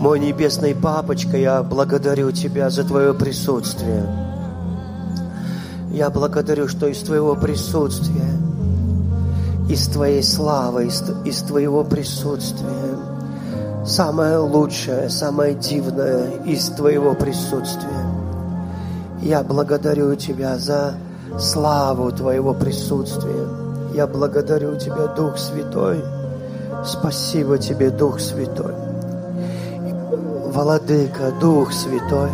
Мой небесный папочка, я благодарю Тебя за Твое присутствие. Я благодарю, что из Твоего присутствия, из Твоей славы, из, из Твоего присутствия, самое лучшее, самое дивное из Твоего присутствия. Я благодарю Тебя за славу Твоего присутствия. Я благодарю Тебя, Дух Святой. Спасибо Тебе, Дух Святой. Владыка, Дух Святой,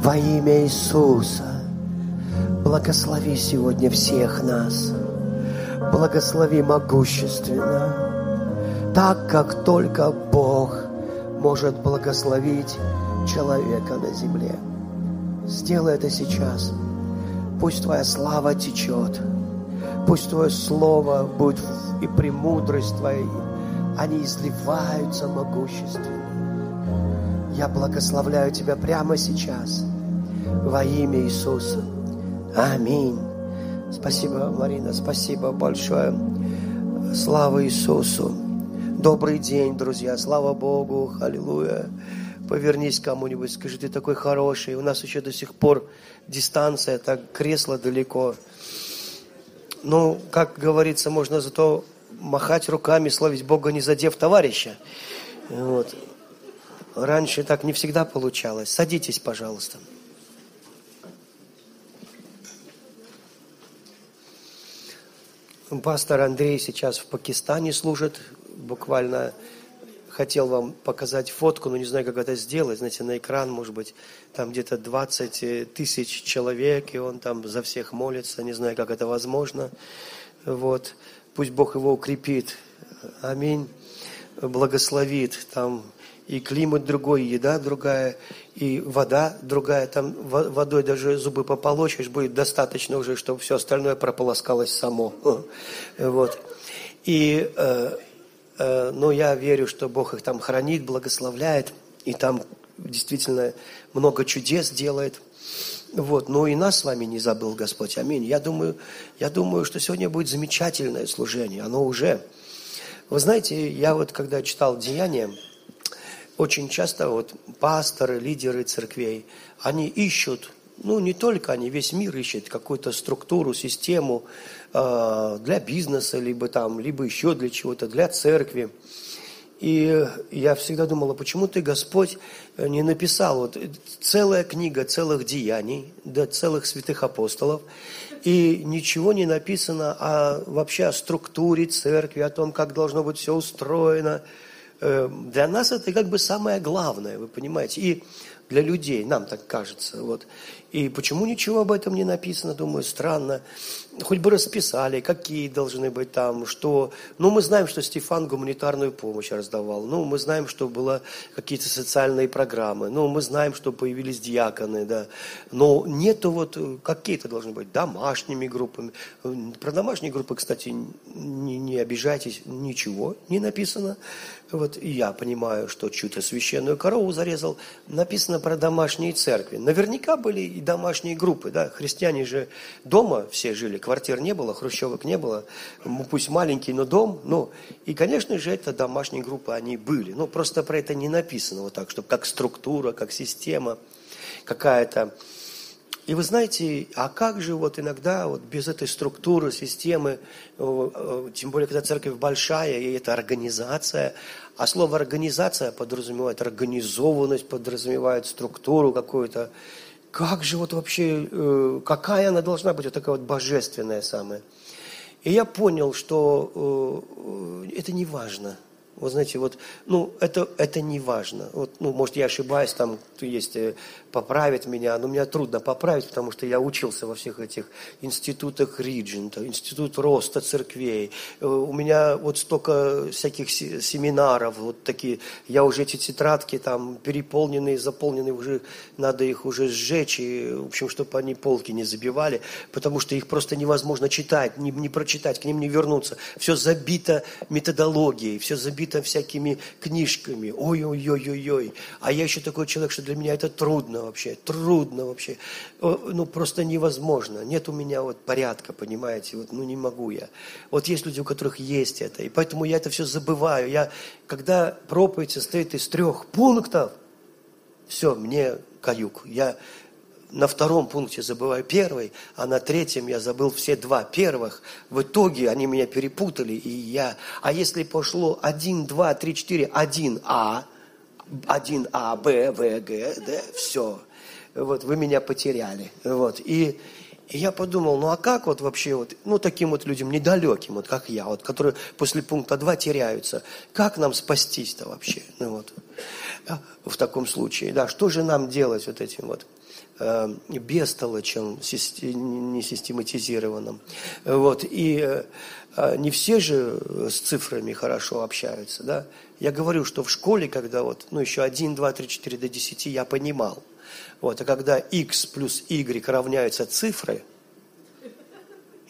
во имя Иисуса, благослови сегодня всех нас. Благослови могущественно, так как только Бог может благословить человека на земле. Сделай это сейчас. Пусть Твоя слава течет. Пусть Твое Слово будет и премудрость Твоей, они изливаются могущественно. Я благословляю Тебя прямо сейчас во имя Иисуса. Аминь. Спасибо, Марина, спасибо большое. Слава Иисусу. Добрый день, друзья. Слава Богу. Аллилуйя. Повернись кому-нибудь, скажи, ты такой хороший. У нас еще до сих пор дистанция, так кресло далеко. Ну, как говорится, можно зато махать руками, славить Бога, не задев товарища. Вот. Раньше так не всегда получалось. Садитесь, пожалуйста. Пастор Андрей сейчас в Пакистане служит. Буквально хотел вам показать фотку, но не знаю, как это сделать. Знаете, на экран, может быть, там где-то 20 тысяч человек, и он там за всех молится. Не знаю, как это возможно. Вот. Пусть Бог его укрепит. Аминь. Благословит. Там и климат другой, и еда другая, и вода другая. Там водой даже зубы пополощешь, будет достаточно уже, чтобы все остальное прополоскалось само. Вот. И, э, э, но я верю, что Бог их там хранит, благословляет, и там действительно много чудес делает. Вот, но и нас с вами не забыл Господь. Аминь. Я думаю, я думаю, что сегодня будет замечательное служение. Оно уже. Вы знаете, я вот когда читал Деяния, очень часто вот пасторы, лидеры церквей, они ищут, ну не только они, весь мир ищет какую-то структуру, систему э, для бизнеса, либо там, либо еще для чего-то, для церкви. И я всегда думала, почему ты, Господь, не написал вот целая книга целых деяний, да, целых святых апостолов, и ничего не написано о, вообще о структуре церкви, о том, как должно быть все устроено, для нас это как бы самое главное, вы понимаете. И для людей, нам так кажется. Вот. И почему ничего об этом не написано, думаю, странно. Хоть бы расписали, какие должны быть там, что... Ну, мы знаем, что Стефан гуманитарную помощь раздавал. Ну, мы знаем, что было какие-то социальные программы. Ну, мы знаем, что появились диаконы, да. Но нету вот... Какие-то должны быть домашними группами. Про домашние группы, кстати, не, не обижайтесь, ничего не написано. Вот я понимаю, что чью-то священную корову зарезал. Написано про домашние церкви. Наверняка были домашние группы, да. Христиане же дома все жили, квартир не было, хрущевок не было. Пусть маленький, но дом. Ну, и, конечно же, это домашние группы, они были. Но просто про это не написано вот так, чтобы как структура, как система какая-то. И вы знаете, а как же вот иногда вот без этой структуры, системы, э, э, тем более, когда церковь большая, и это организация, а слово организация подразумевает организованность, подразумевает структуру какую-то. Как же вот вообще, э, какая она должна быть, вот такая вот божественная самая. И я понял, что это не важно – вы знаете, вот, ну, это, это не важно. Вот, ну, может, я ошибаюсь, там, есть, поправит меня, но мне трудно поправить, потому что я учился во всех этих институтах Риджента, институт роста церквей. Э, у меня вот столько всяких семинаров, вот такие, я уже эти тетрадки там переполненные, заполненные, уже надо их уже сжечь, и, в общем, чтобы они полки не забивали, потому что их просто невозможно читать, не, не прочитать, к ним не вернуться. Все забито методологией, все забито всякими книжками. Ой-ой-ой-ой-ой. А я еще такой человек, что для меня это трудно вообще. Трудно вообще. Ну, просто невозможно. Нет у меня вот порядка, понимаете. Вот, ну, не могу я. Вот есть люди, у которых есть это. И поэтому я это все забываю. Я, когда проповедь состоит из трех пунктов, все, мне каюк. Я на втором пункте забываю первый, а на третьем я забыл все два первых. В итоге они меня перепутали, и я... А если пошло 1, 2, 3, 4, 1А, 1А, Б, В, Г, Д, все. Вот, вы меня потеряли. Вот, и... И я подумал, ну а как вот вообще вот, ну таким вот людям недалеким, вот как я, вот, которые после пункта 2 теряются, как нам спастись-то вообще? Ну вот, в таком случае, да, что же нам делать вот этим вот? Э, бестолочем, не систематизированным. Вот. И э, не все же с цифрами хорошо общаются. Да? Я говорю, что в школе, когда вот, ну, еще 1, 2, 3, 4 до 10 я понимал. Вот. А когда x плюс y равняются цифры,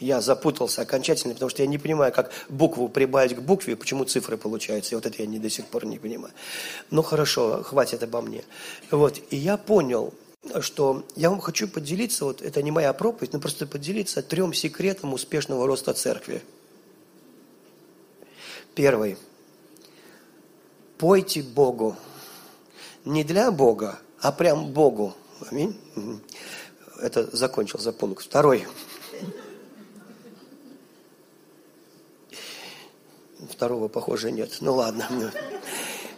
я запутался окончательно, потому что я не понимаю, как букву прибавить к букве, почему цифры получаются. И вот это я не, до сих пор не понимаю. Ну хорошо, хватит обо мне. Вот. И я понял, что я вам хочу поделиться, вот это не моя проповедь, но просто поделиться трем секретам успешного роста церкви. Первый. Пойте Богу. Не для Бога, а прям Богу. Аминь. Это закончился пункт. Второй. Второго, похоже, нет. Ну ладно.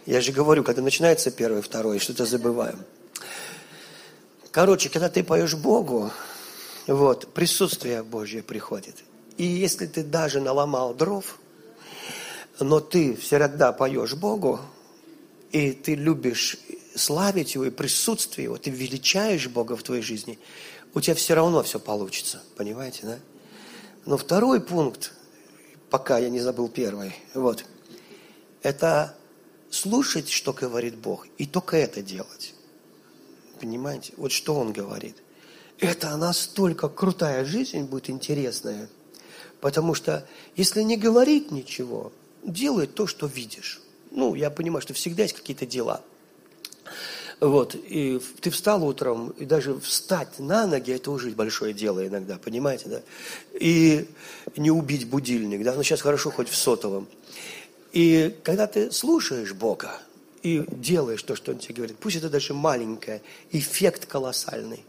Я же говорю, когда начинается первый, второй, что-то забываем. Короче, когда ты поешь Богу, вот, присутствие Божье приходит. И если ты даже наломал дров, но ты все равно поешь Богу, и ты любишь славить Его и присутствие Его, ты величаешь Бога в твоей жизни, у тебя все равно все получится, понимаете, да? Но второй пункт, пока я не забыл первый, вот, это слушать, что говорит Бог, и только это делать. Понимаете? Вот что он говорит. Это настолько крутая жизнь будет интересная. Потому что если не говорить ничего, делай то, что видишь. Ну, я понимаю, что всегда есть какие-то дела. Вот, и ты встал утром, и даже встать на ноги, это уже большое дело иногда, понимаете, да? И не убить будильник, да, ну сейчас хорошо хоть в сотовом. И когда ты слушаешь Бога, и делаешь то, что он тебе говорит. Пусть это даже маленькое, эффект колоссальный.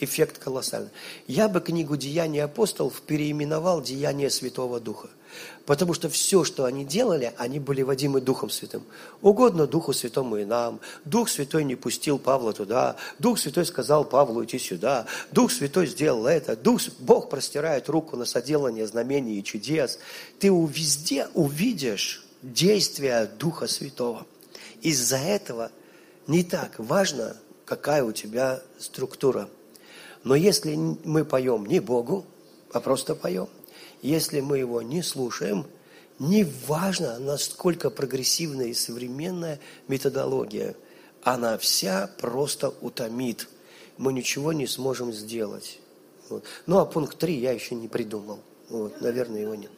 Эффект колоссальный. Я бы книгу «Деяния апостолов» переименовал «Деяния Святого Духа». Потому что все, что они делали, они были водимы Духом Святым. Угодно Духу Святому и нам. Дух Святой не пустил Павла туда. Дух Святой сказал Павлу идти сюда. Дух Святой сделал это. Дух, Бог простирает руку на соделание знамений и чудес. Ты везде увидишь действие Духа Святого. Из-за этого не так важно, какая у тебя структура. Но если мы поем не Богу, а просто поем, если мы его не слушаем, не важно, насколько прогрессивная и современная методология, она вся просто утомит. Мы ничего не сможем сделать. Вот. Ну а пункт 3 я еще не придумал. Вот, наверное, его нет.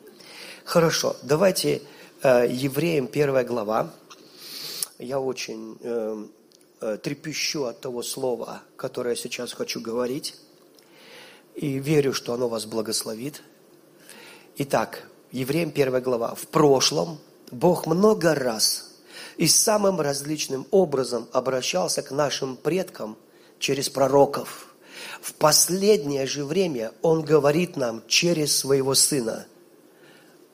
Хорошо, давайте э, Евреям первая глава, я очень э, э, трепещу от того слова, которое я сейчас хочу говорить, и верю, что оно вас благословит. Итак, Евреям 1 глава. В прошлом Бог много раз и самым различным образом обращался к нашим предкам через пророков. В последнее же время Он говорит нам через Своего Сына.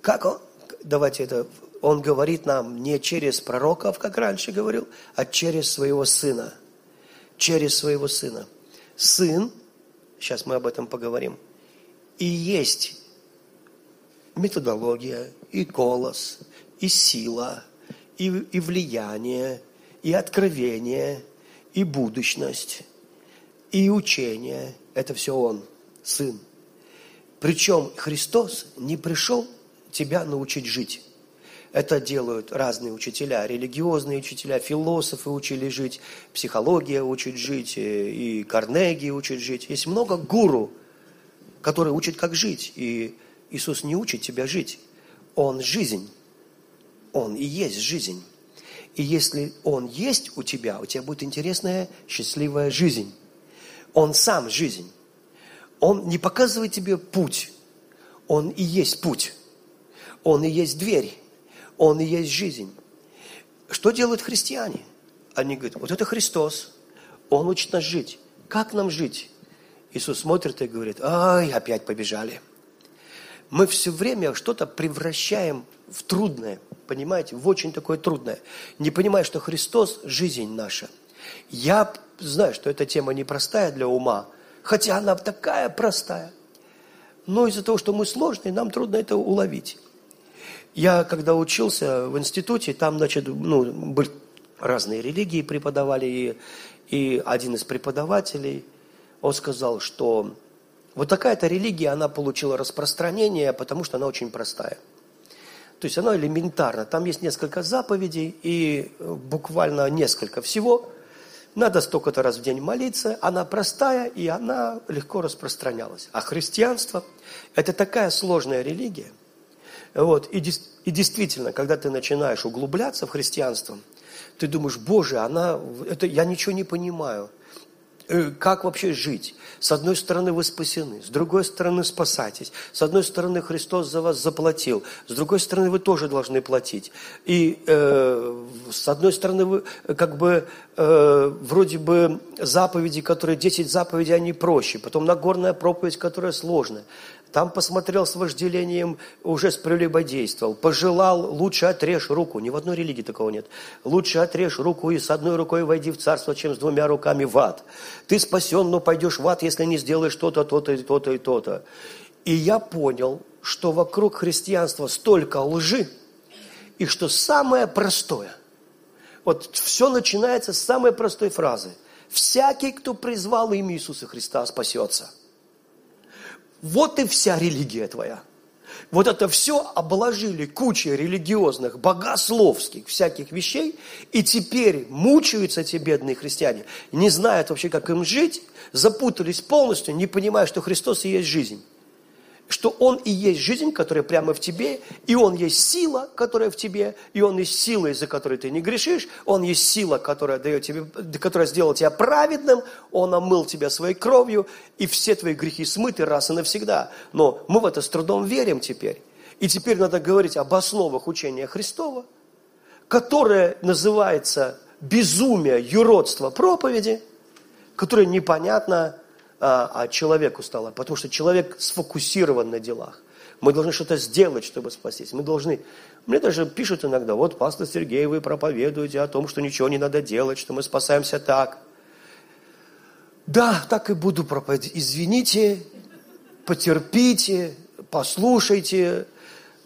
Как Он? Давайте это он говорит нам не через пророков, как раньше говорил, а через своего Сына. Через своего Сына. Сын, сейчас мы об этом поговорим, и есть методология, и голос, и сила, и, и влияние, и откровение, и будущность, и учение. Это все Он, Сын. Причем Христос не пришел тебя научить жить. Это делают разные учителя, религиозные учителя, философы учили жить, психология учит жить, э, и Карнеги учит жить. Есть много гуру, которые учат, как жить. И Иисус не учит тебя жить. Он жизнь. Он и есть жизнь. И если Он есть у тебя, у тебя будет интересная, счастливая жизнь. Он сам жизнь. Он не показывает тебе путь. Он и есть путь. Он и есть дверь. Он и есть жизнь. Что делают христиане? Они говорят, вот это Христос. Он учит нас жить. Как нам жить? Иисус смотрит и говорит, ай, опять побежали. Мы все время что-то превращаем в трудное, понимаете, в очень такое трудное. Не понимая, что Христос – жизнь наша. Я знаю, что эта тема непростая для ума, хотя она такая простая. Но из-за того, что мы сложные, нам трудно это уловить. Я, когда учился в институте, там, значит, ну, были разные религии преподавали, и, и один из преподавателей, он сказал, что вот такая-то религия, она получила распространение, потому что она очень простая. То есть она элементарна. Там есть несколько заповедей и буквально несколько всего. Надо столько-то раз в день молиться. Она простая и она легко распространялась. А христианство – это такая сложная религия. Вот. И, и действительно, когда ты начинаешь углубляться в христианство, ты думаешь, Боже, она, это, я ничего не понимаю. Э, как вообще жить? С одной стороны вы спасены, с другой стороны спасайтесь. С одной стороны Христос за вас заплатил, с другой стороны вы тоже должны платить. И э, с одной стороны вы как бы э, вроде бы заповеди, которые 10 заповедей, они проще. Потом Нагорная проповедь, которая сложная. Там посмотрел с вожделением, уже с прелюбодействовал. Пожелал, лучше отрежь руку. Ни в одной религии такого нет. Лучше отрежь руку и с одной рукой войди в царство, чем с двумя руками в ад. Ты спасен, но пойдешь в ад, если не сделаешь то-то, то-то, и то-то и то-то. И я понял, что вокруг христианства столько лжи, и что самое простое, вот все начинается с самой простой фразы. Всякий, кто призвал имя Иисуса Христа, спасется. Вот и вся религия твоя. Вот это все обложили кучей религиозных, богословских всяких вещей, и теперь мучаются эти бедные христиане, не знают вообще, как им жить, запутались полностью, не понимая, что Христос и есть жизнь что Он и есть жизнь, которая прямо в тебе, и Он есть сила, которая в тебе, и Он есть сила, из-за которой ты не грешишь, Он есть сила, которая, дает тебе, которая сделала тебя праведным, Он омыл тебя своей кровью, и все твои грехи смыты раз и навсегда. Но мы в это с трудом верим теперь. И теперь надо говорить об основах учения Христова, которое называется безумие, юродство проповеди, которое непонятно, а, а человеку стало, потому что человек сфокусирован на делах. Мы должны что-то сделать, чтобы спастись. Мы должны... Мне даже пишут иногда, вот, пастор Сергей, вы проповедуете о том, что ничего не надо делать, что мы спасаемся так. Да, так и буду проповедовать. Извините, потерпите, послушайте.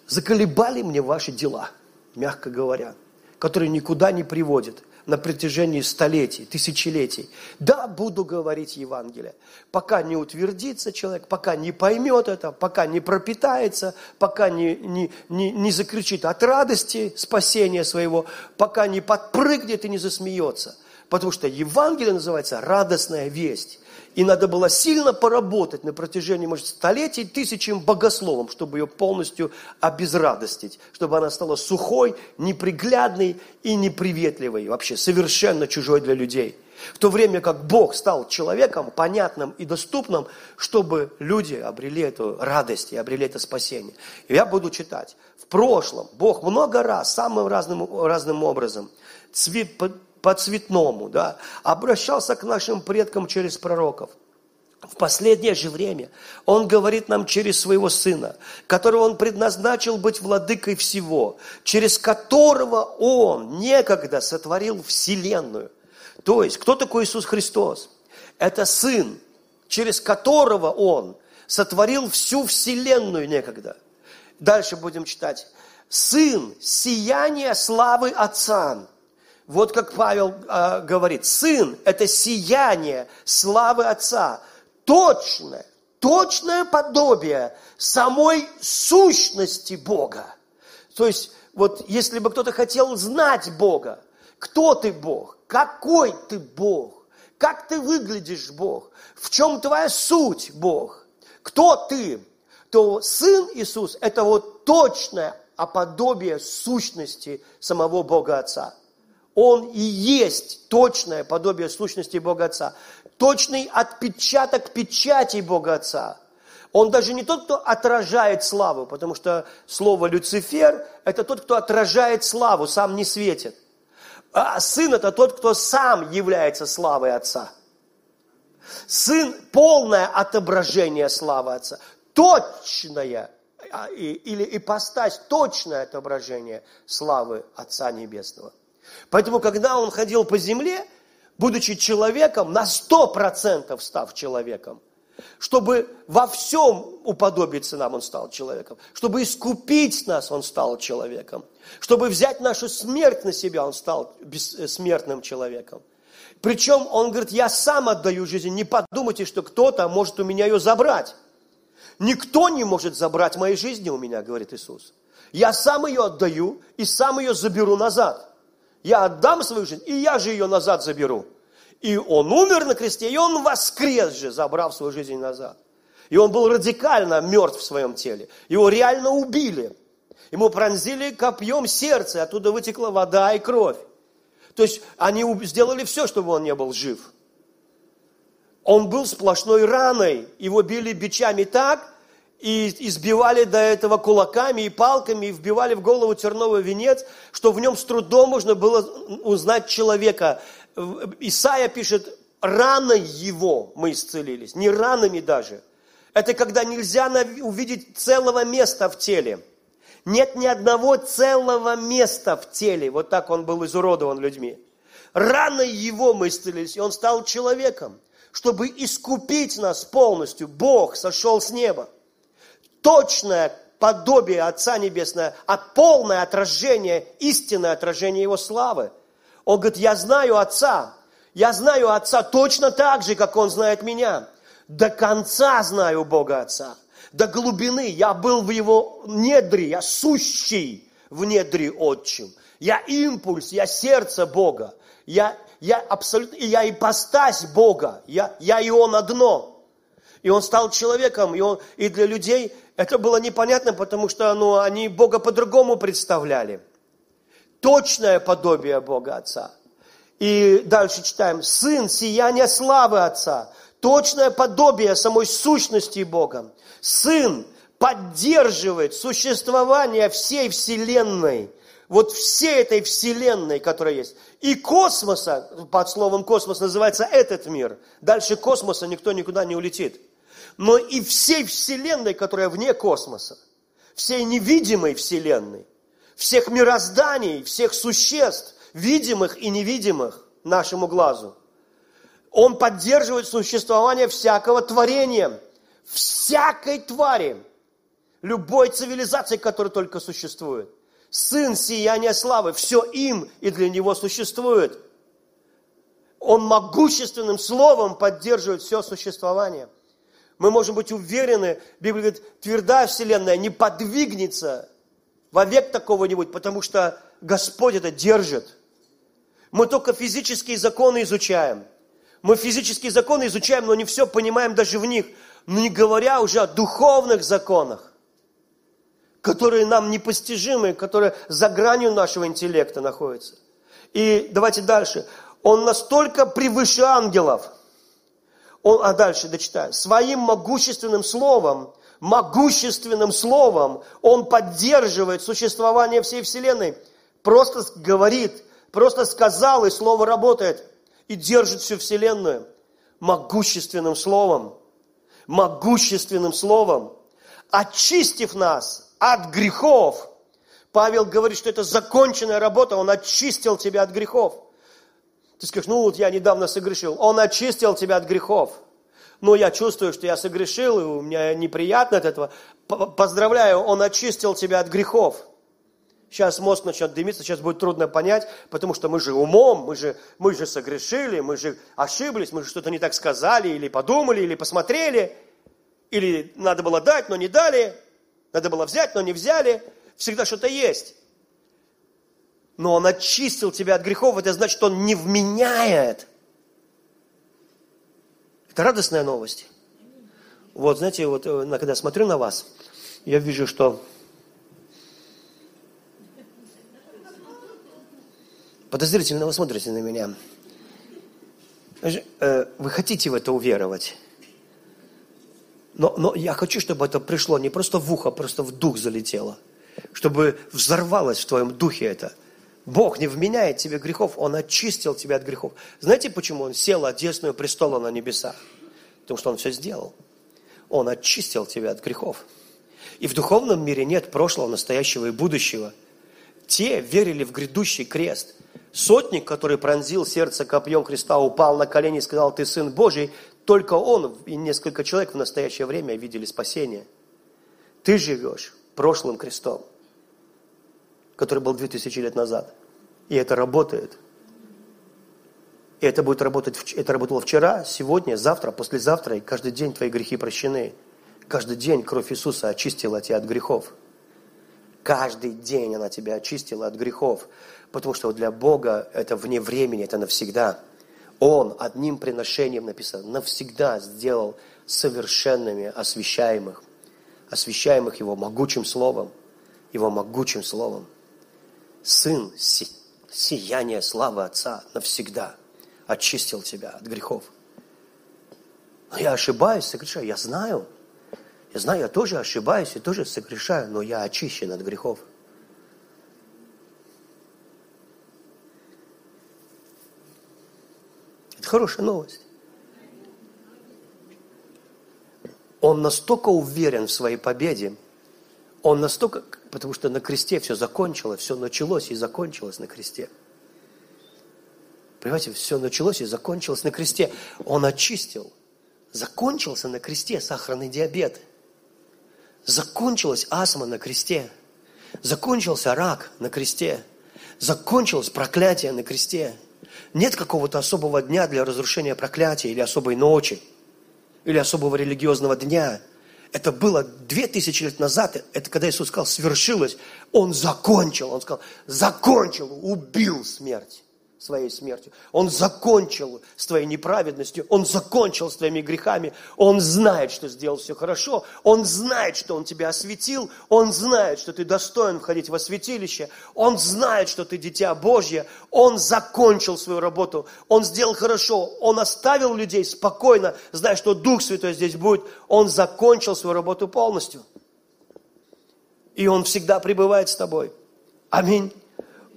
Заколебали мне ваши дела, мягко говоря, которые никуда не приводят на протяжении столетий, тысячелетий. Да, буду говорить Евангелие. Пока не утвердится человек, пока не поймет это, пока не пропитается, пока не, не, не, не закричит от радости спасения своего, пока не подпрыгнет и не засмеется. Потому что Евангелие называется радостная весть. И надо было сильно поработать на протяжении, может, столетий тысячам богословом, чтобы ее полностью обезрадостить, чтобы она стала сухой, неприглядной и неприветливой, вообще совершенно чужой для людей. В то время как Бог стал человеком, понятным и доступным, чтобы люди обрели эту радость и обрели это спасение. И я буду читать. В прошлом Бог много раз, самым разным, разным образом, цвет, по цветному, да, обращался к нашим предкам через пророков. В последнее же время Он говорит нам через Своего Сына, которого Он предназначил быть владыкой всего, через которого Он некогда сотворил Вселенную. То есть, кто такой Иисус Христос? Это Сын, через которого Он сотворил всю Вселенную некогда. Дальше будем читать. Сын, сияние славы Отца вот как Павел э, говорит, сын – это сияние славы Отца, точное, точное подобие самой сущности Бога. То есть, вот если бы кто-то хотел знать Бога, кто ты Бог, какой ты Бог, как ты выглядишь Бог, в чем твоя суть Бог, кто ты, то Сын Иисус – это вот точное а подобие сущности самого Бога Отца. Он и есть точное подобие сущности Бога Отца. Точный отпечаток печати Бога Отца. Он даже не тот, кто отражает славу, потому что слово Люцифер – это тот, кто отражает славу, сам не светит. А сын – это тот, кто сам является славой Отца. Сын – полное отображение славы Отца. Точное а, или ипостась, точное отображение славы Отца Небесного. Поэтому, когда он ходил по земле, будучи человеком, на сто процентов став человеком, чтобы во всем уподобиться нам он стал человеком, чтобы искупить нас он стал человеком, чтобы взять нашу смерть на себя он стал бессмертным человеком. Причем он говорит, я сам отдаю жизнь, не подумайте, что кто-то может у меня ее забрать. Никто не может забрать моей жизни у меня, говорит Иисус. Я сам ее отдаю и сам ее заберу назад. Я отдам свою жизнь, и я же ее назад заберу. И он умер на кресте, и он воскрес же, забрав свою жизнь назад. И он был радикально мертв в своем теле. Его реально убили. Ему пронзили копьем сердце, оттуда вытекла вода и кровь. То есть они сделали все, чтобы он не был жив. Он был сплошной раной. Его били бичами так, и избивали до этого кулаками и палками, и вбивали в голову терновый венец, что в нем с трудом можно было узнать человека. Исаия пишет, раной его мы исцелились, не ранами даже. Это когда нельзя увидеть целого места в теле. Нет ни одного целого места в теле. Вот так он был изуродован людьми. Раной его мы исцелились, и он стал человеком, чтобы искупить нас полностью. Бог сошел с неба точное подобие Отца Небесного, а полное отражение, истинное отражение Его славы. Он говорит, я знаю Отца, я знаю Отца точно так же, как Он знает меня. До конца знаю Бога Отца, до глубины. Я был в Его недре, я сущий в недре Отчим. Я импульс, я сердце Бога. Я, я абсолютно, я ипостась Бога. Я, я и Он одно. И он стал человеком, и, он, и для людей это было непонятно, потому что ну, они Бога по-другому представляли. Точное подобие Бога Отца. И дальше читаем. Сын, сияние славы Отца. Точное подобие самой сущности Бога. Сын поддерживает существование всей Вселенной. Вот всей этой Вселенной, которая есть. И космоса, под словом космос называется этот мир. Дальше космоса никто никуда не улетит но и всей Вселенной, которая вне космоса, всей невидимой Вселенной, всех мирозданий, всех существ, видимых и невидимых нашему глазу. Он поддерживает существование всякого творения, всякой твари, любой цивилизации, которая только существует. Сын сияния славы, все им и для него существует. Он могущественным словом поддерживает все существование – мы можем быть уверены, Библия говорит, твердая вселенная не подвигнется вовек такого не будет, потому что Господь это держит. Мы только физические законы изучаем. Мы физические законы изучаем, но не все понимаем даже в них. Не говоря уже о духовных законах, которые нам непостижимы, которые за гранью нашего интеллекта находятся. И давайте дальше. Он настолько превыше ангелов – он, а дальше дочитаю. Своим могущественным словом, могущественным словом он поддерживает существование всей Вселенной. Просто говорит, просто сказал, и слово работает. И держит всю Вселенную. Могущественным словом. Могущественным словом. Очистив нас от грехов. Павел говорит, что это законченная работа. Он очистил тебя от грехов. Ты скажешь, ну вот я недавно согрешил. Он очистил тебя от грехов. Но я чувствую, что я согрешил, и у меня неприятно от этого. Поздравляю, Он очистил тебя от грехов. Сейчас мозг начнет дымиться, сейчас будет трудно понять, потому что мы же умом, мы же, мы же согрешили, мы же ошиблись, мы же что-то не так сказали, или подумали, или посмотрели, или надо было дать, но не дали, надо было взять, но не взяли. Всегда что-то есть но Он очистил тебя от грехов, это значит, Он не вменяет. Это радостная новость. Вот, знаете, вот э, когда смотрю на вас, я вижу, что подозрительно вы смотрите на меня. Э, вы хотите в это уверовать. Но, но я хочу, чтобы это пришло не просто в ухо, а просто в дух залетело. Чтобы взорвалось в твоем духе это. Бог не вменяет тебе грехов, Он очистил тебя от грехов. Знаете, почему Он сел от десную престола на небесах? Потому что Он все сделал. Он очистил тебя от грехов. И в духовном мире нет прошлого, настоящего и будущего. Те верили в грядущий крест. Сотник, который пронзил сердце копьем креста, упал на колени и сказал, ты сын Божий, только он и несколько человек в настоящее время видели спасение. Ты живешь прошлым крестом, который был 2000 лет назад. И это работает. И это будет работать, это работало вчера, сегодня, завтра, послезавтра, и каждый день твои грехи прощены. Каждый день кровь Иисуса очистила тебя от грехов. Каждый день она тебя очистила от грехов. Потому что для Бога это вне времени, это навсегда. Он одним приношением написано, навсегда сделал совершенными освящаемых, освящаемых Его могучим Словом, Его могучим Словом. Сын, си, сияние славы Отца навсегда очистил тебя от грехов. Но я ошибаюсь, согрешаю, я знаю. Я знаю, я тоже ошибаюсь и тоже согрешаю, но я очищен от грехов. Это хорошая новость. Он настолько уверен в своей победе, он настолько, потому что на кресте все закончилось, все началось и закончилось на кресте. Понимаете, все началось и закончилось на кресте. Он очистил. Закончился на кресте сахарный диабет. Закончилась астма на кресте. Закончился рак на кресте. Закончилось проклятие на кресте. Нет какого-то особого дня для разрушения проклятия или особой ночи, или особого религиозного дня. Это было две тысячи лет назад, это когда Иисус сказал, свершилось, Он закончил, Он сказал, закончил, убил смерть своей смертью. Он закончил с твоей неправедностью, Он закончил с твоими грехами. Он знает, что сделал все хорошо. Он знает, что Он тебя осветил. Он знает, что ты достоин входить во святилище. Он знает, что ты дитя Божье. Он закончил свою работу. Он сделал хорошо. Он оставил людей спокойно, зная, что Дух Святой здесь будет. Он закончил свою работу полностью. И Он всегда пребывает с тобой. Аминь.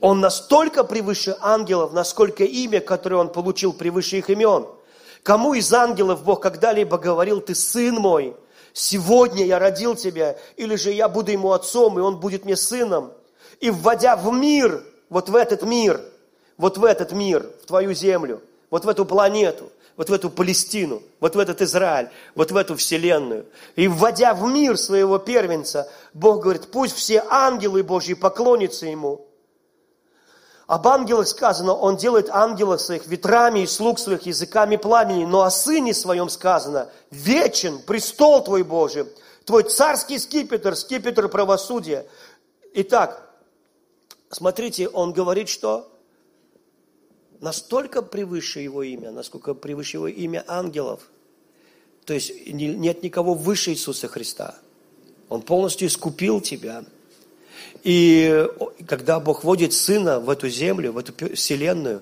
Он настолько превыше ангелов, насколько имя, которое он получил, превыше их имен. Кому из ангелов Бог когда-либо говорил, ты сын мой, сегодня я родил тебя, или же я буду ему отцом, и он будет мне сыном. И вводя в мир, вот в этот мир, вот в этот мир, в твою землю, вот в эту планету, вот в эту Палестину, вот в этот Израиль, вот в эту вселенную. И вводя в мир своего первенца, Бог говорит, пусть все ангелы Божьи поклонятся ему. Об ангелах сказано, он делает ангелов своих ветрами и слуг своих языками пламени, но о сыне своем сказано, вечен престол твой Божий, твой царский скипетр, скипетр правосудия. Итак, смотрите, он говорит, что настолько превыше его имя, насколько превыше его имя ангелов. То есть нет никого выше Иисуса Христа. Он полностью искупил тебя – и когда Бог вводит Сына в эту землю, в эту вселенную,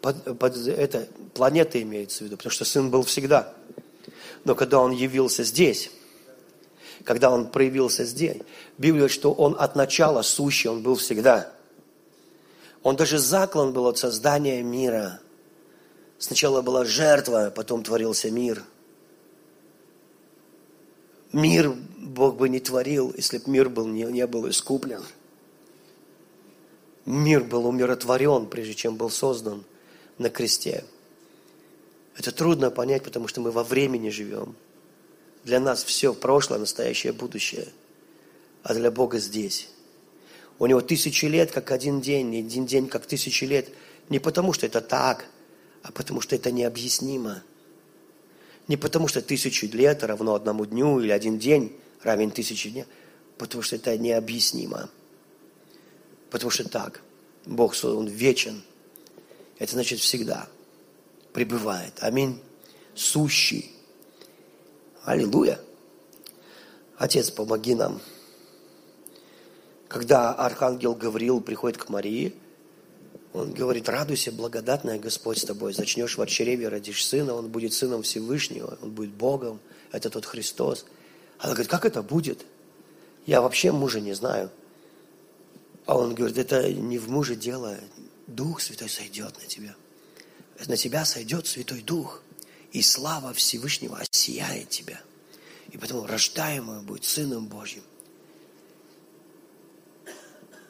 под, под это, планета имеется в виду, потому что Сын был всегда. Но когда Он явился здесь, когда Он проявился здесь, Библия говорит, что Он от начала сущий, Он был всегда. Он даже заклан был от создания мира. Сначала была жертва, потом творился мир. Мир Бог бы не творил, если бы мир был, не, не был искуплен. Мир был умиротворен, прежде чем был создан на кресте. Это трудно понять, потому что мы во времени живем. Для нас все прошлое, настоящее, будущее. А для Бога здесь. У него тысячи лет, как один день, и один день, как тысячи лет. Не потому, что это так, а потому, что это необъяснимо. Не потому, что тысячу лет равно одному дню или один день равен тысяче дней, потому что это необъяснимо. Потому что так, Бог, Он вечен. Это значит всегда пребывает. Аминь. Сущий. Аллилуйя. Отец, помоги нам. Когда архангел Гавриил приходит к Марии, Он говорит, радуйся, благодатная Господь с тобой. Зачнешь в чреве, родишь сына, он будет сыном Всевышнего, он будет Богом. Это тот Христос. Она говорит, как это будет? Я вообще мужа не знаю. А он говорит, это не в муже дело, Дух Святой сойдет на тебя. На тебя сойдет Святой Дух, и слава Всевышнего осияет тебя. И поэтому рождаемый будет Сыном Божьим.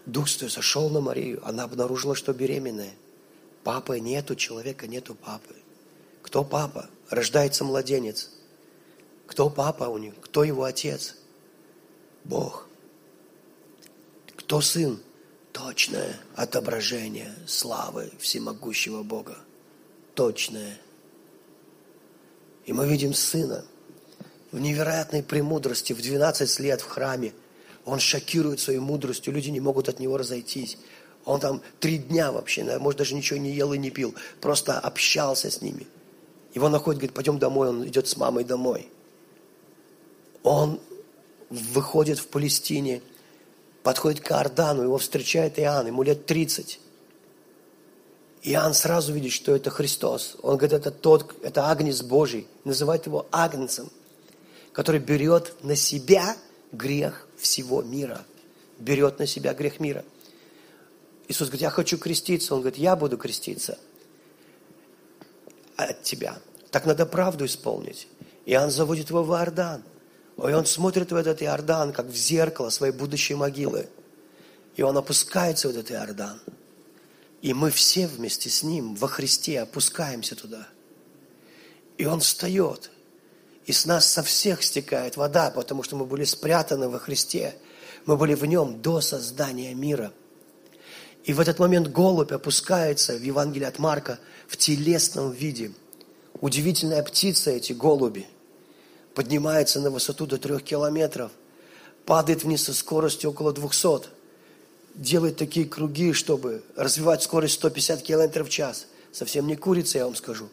Дух Святой сошел на Марию, она обнаружила, что беременная. Папы нету, человека нету папы. Кто папа? Рождается младенец. Кто папа у них? Кто его отец? Бог. Кто сын? Точное отображение славы всемогущего Бога. Точное. И мы видим сына в невероятной премудрости в 12 лет в храме – он шокирует своей мудростью, люди не могут от него разойтись. Он там три дня вообще, может, даже ничего не ел и не пил, просто общался с ними. Его находит, говорит, пойдем домой, он идет с мамой домой. Он выходит в Палестине, подходит к Иордану, его встречает Иоанн, ему лет 30. Иоанн сразу видит, что это Христос. Он говорит, это тот, это Агнец Божий. Называет его Агнцем, который берет на себя грех всего мира. Берет на себя грех мира. Иисус говорит, я хочу креститься. Он говорит, я буду креститься от тебя. Так надо правду исполнить. Иоанн заводит его в Иордан. И он смотрит в этот Иордан, как в зеркало своей будущей могилы. И он опускается в этот Иордан. И мы все вместе с ним во Христе опускаемся туда. И он встает и с нас со всех стекает вода, потому что мы были спрятаны во Христе. Мы были в нем до создания мира. И в этот момент голубь опускается в Евангелии от Марка в телесном виде. Удивительная птица эти голуби. Поднимается на высоту до трех километров. Падает вниз со скоростью около 200. Делает такие круги, чтобы развивать скорость 150 километров в час. Совсем не курица, я вам скажу.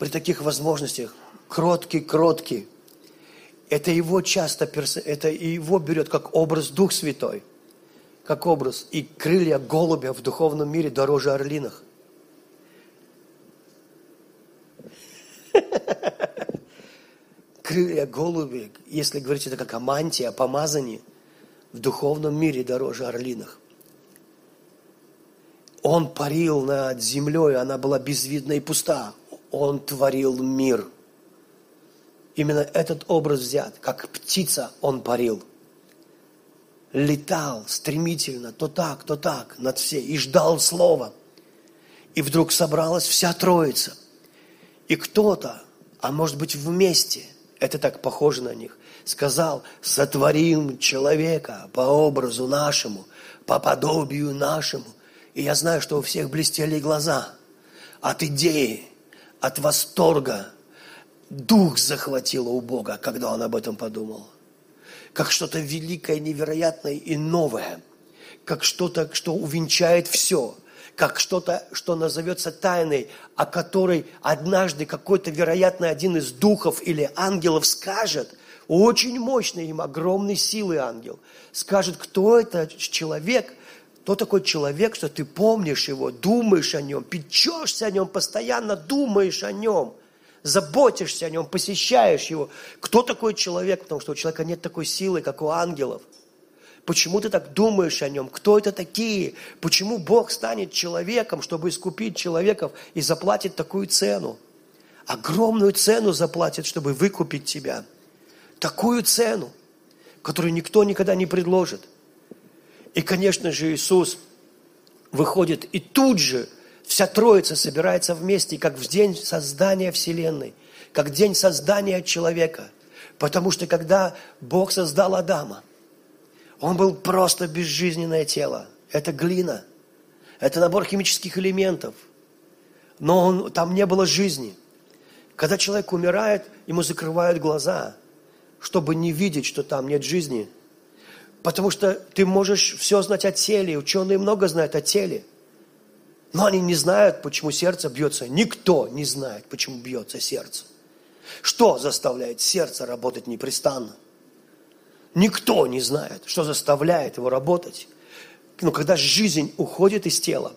При таких возможностях кроткий, кроткий. Это его часто, это его берет как образ Дух Святой, как образ. И крылья голубя в духовном мире дороже орлиных. Крылья голуби, если говорить это как о мантии, о помазании, в духовном мире дороже орлиных. Он парил над землей, она была безвидна и пуста. Он творил мир – Именно этот образ взят, как птица он парил. Летал стремительно, то так, то так, над все, и ждал слова. И вдруг собралась вся троица. И кто-то, а может быть вместе, это так похоже на них, сказал, сотворим человека по образу нашему, по подобию нашему. И я знаю, что у всех блестели глаза от идеи, от восторга, Дух захватило у Бога, когда он об этом подумал. Как что-то великое, невероятное и новое. Как что-то, что увенчает все. Как что-то, что назовется тайной, о которой однажды какой-то, вероятно, один из духов или ангелов скажет, очень мощный им, огромной силы ангел, скажет, кто это человек, кто такой человек, что ты помнишь его, думаешь о нем, печешься о нем, постоянно думаешь о нем – заботишься о нем, посещаешь его. Кто такой человек? Потому что у человека нет такой силы, как у ангелов. Почему ты так думаешь о нем? Кто это такие? Почему Бог станет человеком, чтобы искупить человеков и заплатит такую цену? Огромную цену заплатит, чтобы выкупить тебя. Такую цену, которую никто никогда не предложит. И, конечно же, Иисус выходит и тут же Вся Троица собирается вместе, как в день создания Вселенной, как день создания человека. Потому что когда Бог создал Адама, он был просто безжизненное тело. Это глина. Это набор химических элементов. Но он, там не было жизни. Когда человек умирает, ему закрывают глаза, чтобы не видеть, что там нет жизни. Потому что ты можешь все знать о теле, ученые много знают о теле – но они не знают, почему сердце бьется. Никто не знает, почему бьется сердце. Что заставляет сердце работать непрестанно? Никто не знает, что заставляет его работать. Но когда жизнь уходит из тела,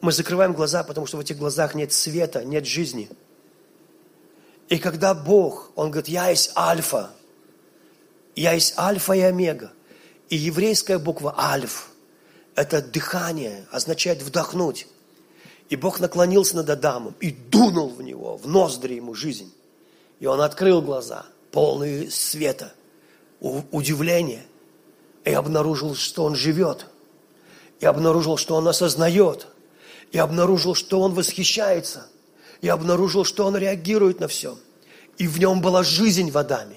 Мы закрываем глаза, потому что в этих глазах нет света, нет жизни. И когда Бог, Он говорит, я есть альфа, я есть альфа и омега. И еврейская буква альф, это дыхание, означает вдохнуть. И Бог наклонился над Адамом и дунул в него, в ноздри ему жизнь. И он открыл глаза, полные света, удивления, и обнаружил, что он живет. И обнаружил, что он осознает. И обнаружил, что он восхищается. И обнаружил, что он реагирует на все. И в нем была жизнь в Адаме.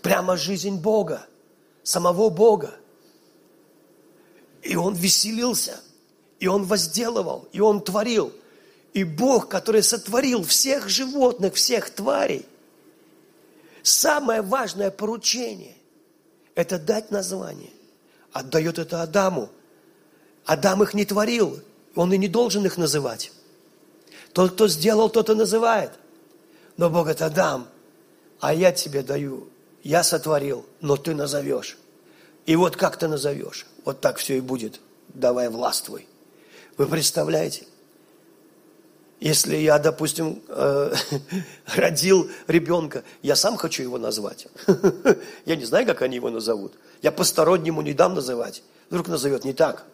Прямо жизнь Бога, самого Бога. И он веселился, и он возделывал, и он творил. И Бог, который сотворил всех животных, всех тварей, самое важное поручение – это дать название. Отдает это Адаму. Адам их не творил, он и не должен их называть. Тот, кто сделал, тот и называет. Но Бог говорит, Адам, а я тебе даю, я сотворил, но ты назовешь. И вот как ты назовешь? Вот так все и будет. Давай властвуй. Вы представляете? Если я, допустим, э, родил ребенка, я сам хочу его назвать. я не знаю, как они его назовут. Я постороннему не дам называть. Вдруг назовет не так.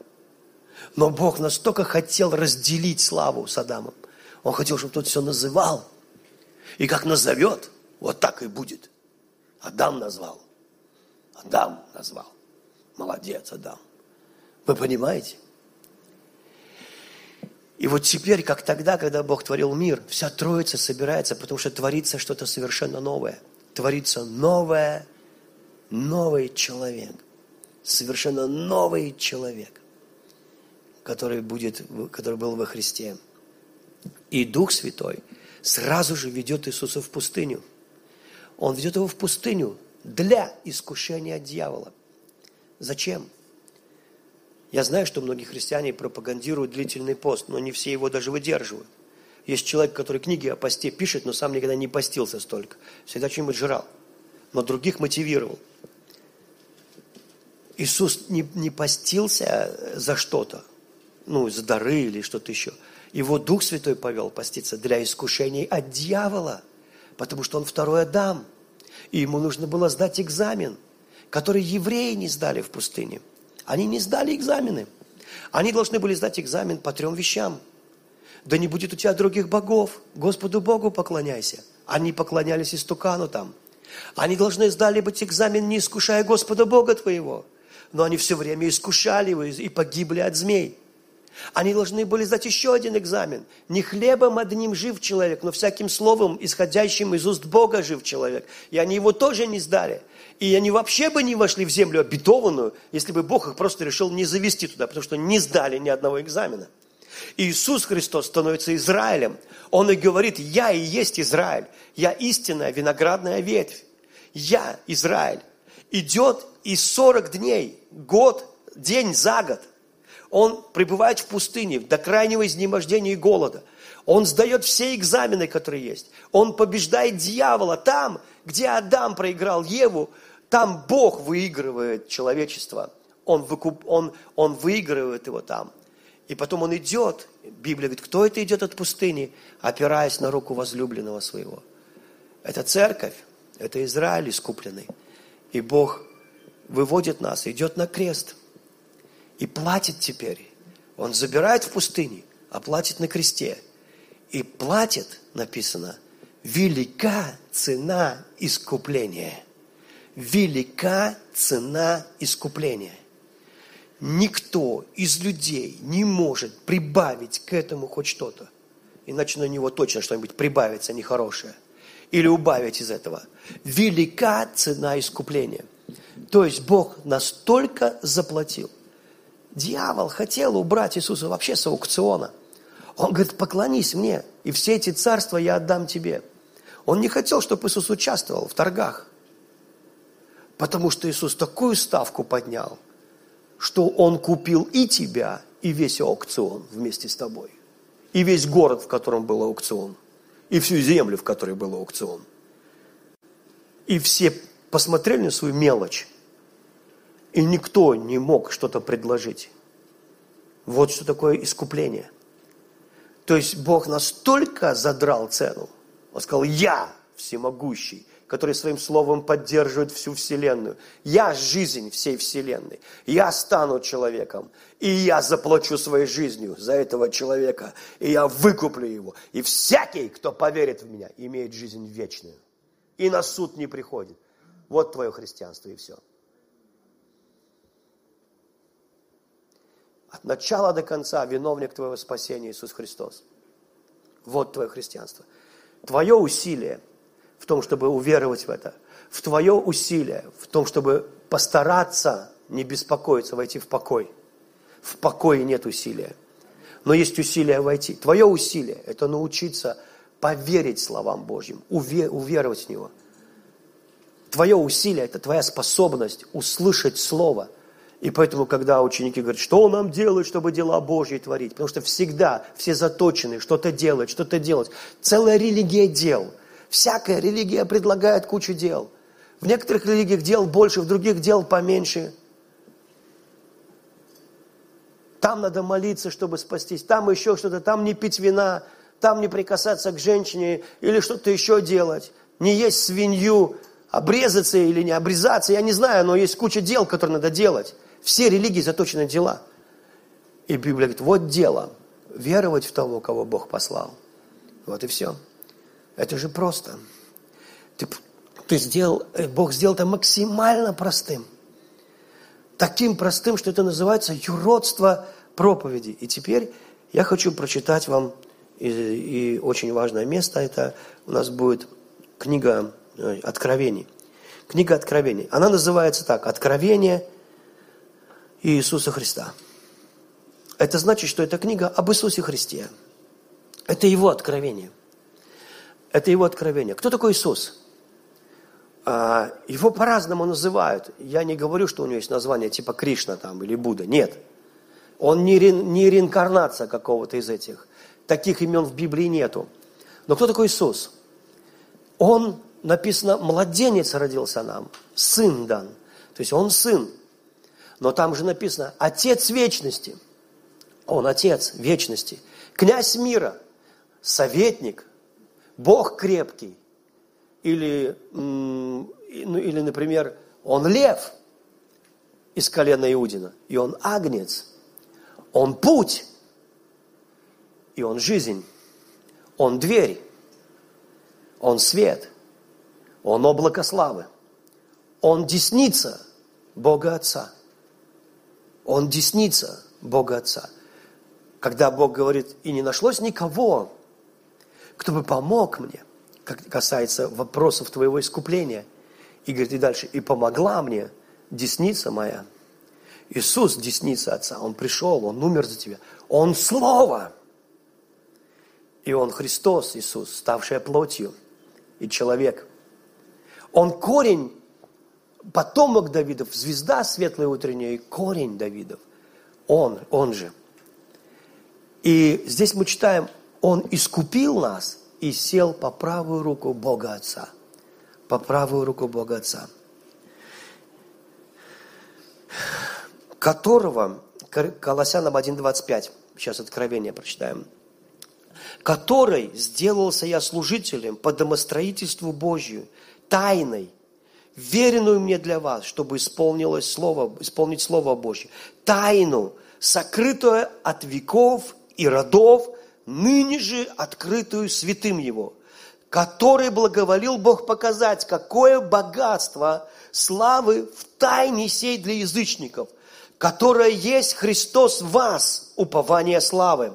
Но Бог настолько хотел разделить славу с Адамом. Он хотел, чтобы тот все называл. И как назовет, вот так и будет. Адам назвал. Адам назвал. Молодец, Адам. Вы понимаете? И вот теперь, как тогда, когда Бог творил мир, вся Троица собирается, потому что творится что-то совершенно новое. Творится новое, новый человек. Совершенно новый человек, который, будет, который был во Христе. И Дух Святой сразу же ведет Иисуса в пустыню. Он ведет его в пустыню для искушения дьявола. Зачем? Я знаю, что многие христиане пропагандируют длительный пост, но не все его даже выдерживают. Есть человек, который книги о посте пишет, но сам никогда не постился столько. Всегда что-нибудь жрал. Но других мотивировал. Иисус не, не постился за что-то, ну, за дары или что-то еще. Его Дух Святой повел поститься для искушений от дьявола, потому что он второй Адам. И ему нужно было сдать экзамен, который евреи не сдали в пустыне – они не сдали экзамены. Они должны были сдать экзамен по трем вещам. Да не будет у тебя других богов. Господу Богу поклоняйся. Они поклонялись истукану там. Они должны сдали быть экзамен, не искушая Господа Бога твоего. Но они все время искушали его и погибли от змей. Они должны были сдать еще один экзамен. Не хлебом одним жив человек, но всяким словом, исходящим из уст Бога жив человек. И они его тоже не сдали. И они вообще бы не вошли в землю обетованную, если бы Бог их просто решил не завести туда, потому что не сдали ни одного экзамена. Иисус Христос становится Израилем. Он и говорит, я и есть Израиль. Я истинная виноградная ветвь. Я Израиль. Идет и 40 дней, год, день за год. Он пребывает в пустыне до крайнего изнемождения и голода. Он сдает все экзамены, которые есть. Он побеждает дьявола там, где Адам проиграл Еву, там Бог выигрывает человечество. Он, выкуп, он, он выигрывает его там. И потом он идет. Библия говорит, кто это идет от пустыни, опираясь на руку возлюбленного своего. Это церковь, это Израиль искупленный. И Бог выводит нас, идет на крест. И платит теперь. Он забирает в пустыне, а платит на кресте. И платит, написано, велика цена искупления велика цена искупления. Никто из людей не может прибавить к этому хоть что-то. Иначе на него точно что-нибудь прибавится нехорошее. Или убавить из этого. Велика цена искупления. То есть Бог настолько заплатил. Дьявол хотел убрать Иисуса вообще с аукциона. Он говорит, поклонись мне, и все эти царства я отдам тебе. Он не хотел, чтобы Иисус участвовал в торгах. Потому что Иисус такую ставку поднял, что Он купил и тебя, и весь аукцион вместе с тобой. И весь город, в котором был аукцион. И всю землю, в которой был аукцион. И все посмотрели на свою мелочь. И никто не мог что-то предложить. Вот что такое искупление. То есть Бог настолько задрал цену. Он сказал, я всемогущий, который своим словом поддерживает всю Вселенную. Я жизнь всей Вселенной. Я стану человеком. И я заплачу своей жизнью за этого человека. И я выкуплю его. И всякий, кто поверит в меня, имеет жизнь вечную. И на суд не приходит. Вот твое христианство и все. От начала до конца виновник твоего спасения Иисус Христос. Вот твое христианство. Твое усилие в том, чтобы уверовать в это, в твое усилие в том, чтобы постараться не беспокоиться, войти в покой. В покое нет усилия. Но есть усилие войти. Твое усилие – это научиться поверить словам Божьим, уверовать в Него. Твое усилие – это твоя способность услышать Слово – и поэтому, когда ученики говорят, что нам делать, чтобы дела Божьи творить? Потому что всегда все заточены что-то делать, что-то делать. Целая религия дел. Всякая религия предлагает кучу дел. В некоторых религиях дел больше, в других дел поменьше. Там надо молиться, чтобы спастись, там еще что-то, там не пить вина, там не прикасаться к женщине или что-то еще делать, не есть свинью, обрезаться или не обрезаться, я не знаю, но есть куча дел, которые надо делать. Все религии заточены на дела. И Библия говорит, вот дело, веровать в того, кого Бог послал. Вот и все. Это же просто. Ты, ты сделал, э, Бог сделал это максимально простым. Таким простым, что это называется юродство проповеди. И теперь я хочу прочитать вам, и, и очень важное место, это у нас будет книга э, Откровений. Книга Откровений. Она называется так, Откровение – Иисуса Христа. Это значит, что эта книга об Иисусе Христе. Это Его откровение. Это Его откровение. Кто такой Иисус? А, его по-разному называют. Я не говорю, что у него есть название типа Кришна там или Будда. Нет. Он не, ре, не реинкарнация какого-то из этих. Таких имен в Библии нету. Но кто такой Иисус? Он, написано, младенец родился нам, сын дан. То есть он сын. Но там же написано «Отец вечности». Он Отец вечности. Князь мира, советник, Бог крепкий. Или, ну, или, например, он лев из колена Иудина, и он агнец. Он путь, и он жизнь. Он дверь, он свет, он облако славы. Он десница Бога Отца. Он десница Бога Отца. Когда Бог говорит, и не нашлось никого, кто бы помог мне, как касается вопросов твоего искупления. И говорит и дальше, и помогла мне десница моя. Иисус, десница Отца, Он пришел, Он умер за тебя. Он Слово. И Он Христос, Иисус, ставший плотью и человек. Он корень потомок Давидов, звезда светлая утренняя и корень Давидов. Он, он же. И здесь мы читаем, он искупил нас и сел по правую руку Бога Отца. По правую руку Бога Отца. Которого, Колоссянам 1.25, сейчас откровение прочитаем, который сделался я служителем по домостроительству Божью, тайной, веренную мне для вас, чтобы исполнилось слово, исполнить Слово Божье. Тайну, сокрытую от веков и родов, ныне же открытую святым Его, который благоволил Бог показать, какое богатство славы в тайне сей для язычников, которое есть Христос в вас, упование славы.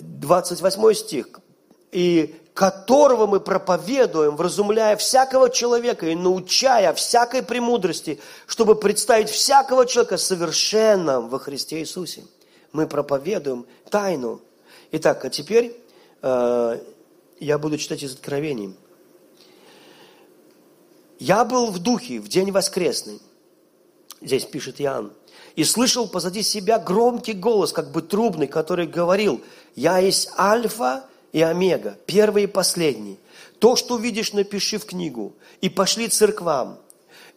28 стих. И которого мы проповедуем, вразумляя всякого человека и научая всякой премудрости, чтобы представить всякого человека совершенным во Христе Иисусе. Мы проповедуем тайну. Итак, а теперь э, я буду читать из Откровений. «Я был в духе в день воскресный», здесь пишет Иоанн, «и слышал позади себя громкий голос, как бы трубный, который говорил, «Я есть Альфа и Омега, первый и последний. То, что видишь, напиши в книгу и пошли церквам.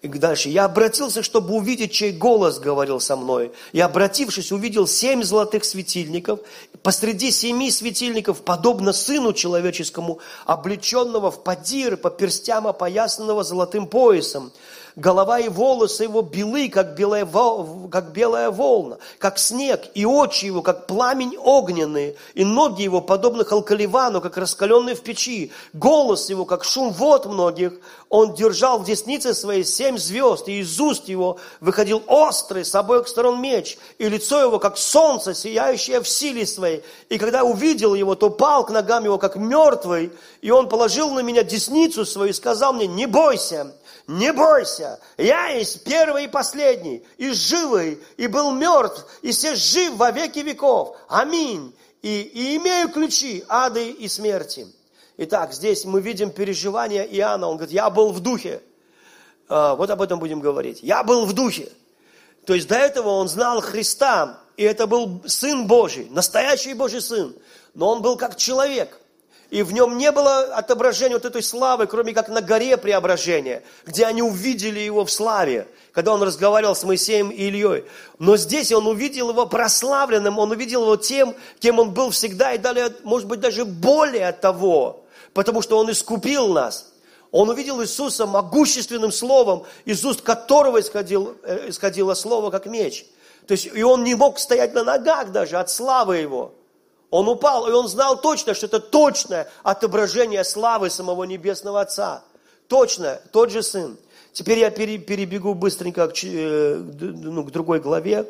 И дальше. «Я обратился, чтобы увидеть, чей голос говорил со мной. И, обратившись, увидел семь золотых светильников. Посреди семи светильников, подобно сыну человеческому, облеченного в подир, по перстям опоясанного золотым поясом голова и волосы его белы, как белая, как белая волна, как снег, и очи его, как пламень огненный, и ноги его, подобны халкаливану, как раскаленные в печи, голос его, как шум вод многих, он держал в деснице своей семь звезд, и из уст его выходил острый с обоих сторон меч, и лицо его, как солнце, сияющее в силе своей. И когда увидел его, то пал к ногам его, как мертвый, и он положил на меня десницу свою и сказал мне, не бойся, не бойся, я есть первый и последний, и живый, и был мертв, и все жив во веки веков. Аминь. И, и имею ключи ады и смерти. Итак, здесь мы видим переживания Иоанна. Он говорит, я был в духе. А, вот об этом будем говорить. Я был в духе. То есть до этого он знал Христа, и это был Сын Божий, настоящий Божий Сын. Но он был как человек – и в нем не было отображения вот этой славы, кроме как на горе преображения, где они увидели его в славе, когда он разговаривал с Моисеем и Ильей. Но здесь он увидел его прославленным, он увидел его тем, кем он был всегда, и далее, может быть, даже более того, потому что он искупил нас. Он увидел Иисуса могущественным словом, из уст которого исходил, э, исходило слово, как меч. То есть, и он не мог стоять на ногах даже от славы его. Он упал, и он знал точно, что это точное отображение славы самого Небесного Отца. Точно, тот же Сын. Теперь я перебегу быстренько к, э, ну, к другой главе.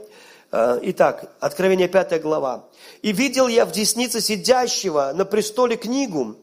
Э, итак, Откровение 5 глава. «И видел я в деснице сидящего на престоле книгу,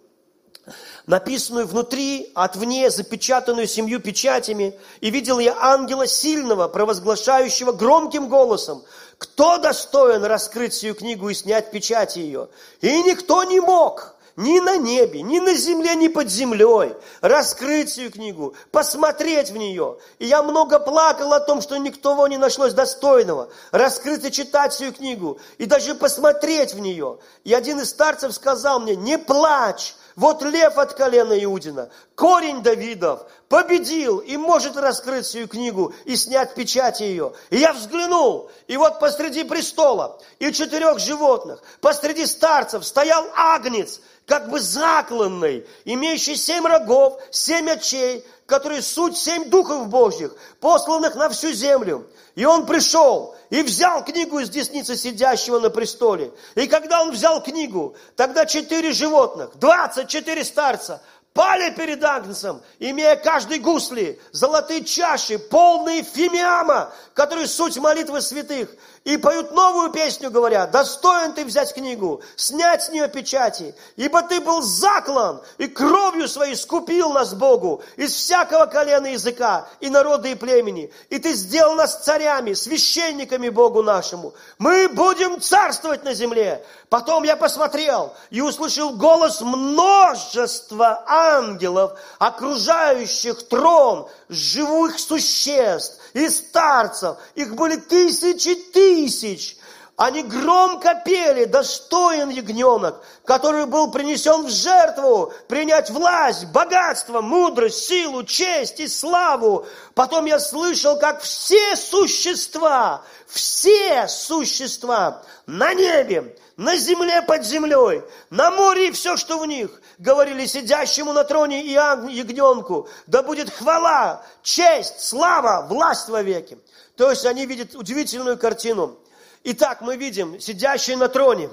написанную внутри, от вне, запечатанную семью печатями, и видел я ангела сильного, провозглашающего громким голосом, кто достоин раскрыть сию книгу и снять печати ее? И никто не мог, ни на небе, ни на земле, ни под землей, раскрыть сию книгу, посмотреть в нее. И я много плакал о том, что никого не нашлось достойного раскрыть и читать сию книгу, и даже посмотреть в нее. И один из старцев сказал мне, не плачь, вот лев от колена Иудина, корень Давидов, победил и может раскрыть свою книгу и снять печати ее. И я взглянул, и вот посреди престола и четырех животных, посреди старцев стоял агнец, как бы закланный, имеющий семь рогов, семь очей, которые суть семь духов Божьих, посланных на всю землю. И он пришел и взял книгу из десницы сидящего на престоле. И когда он взял книгу, тогда четыре животных, двадцать четыре старца пали перед Агнцем, имея каждый гусли, золотые чаши, полные фимиама, которые суть молитвы святых, и поют новую песню, говоря, достоин ты взять книгу, снять с нее печати, ибо ты был заклан, и кровью своей скупил нас Богу из всякого колена языка, и народа, и племени, и ты сделал нас царями, священниками Богу нашему. Мы будем царствовать на земле. Потом я посмотрел и услышал голос множества ангелов, окружающих трон живых существ, и старцев. Их были тысячи тысяч. Они громко пели, достоин ягненок, который был принесен в жертву, принять власть, богатство, мудрость, силу, честь и славу. Потом я слышал, как все существа, все существа на небе, на земле под землей, на море и все, что в них, говорили сидящему на троне и ягненку, да будет хвала, честь, слава, власть во веки. То есть они видят удивительную картину. Итак, мы видим сидящий на троне,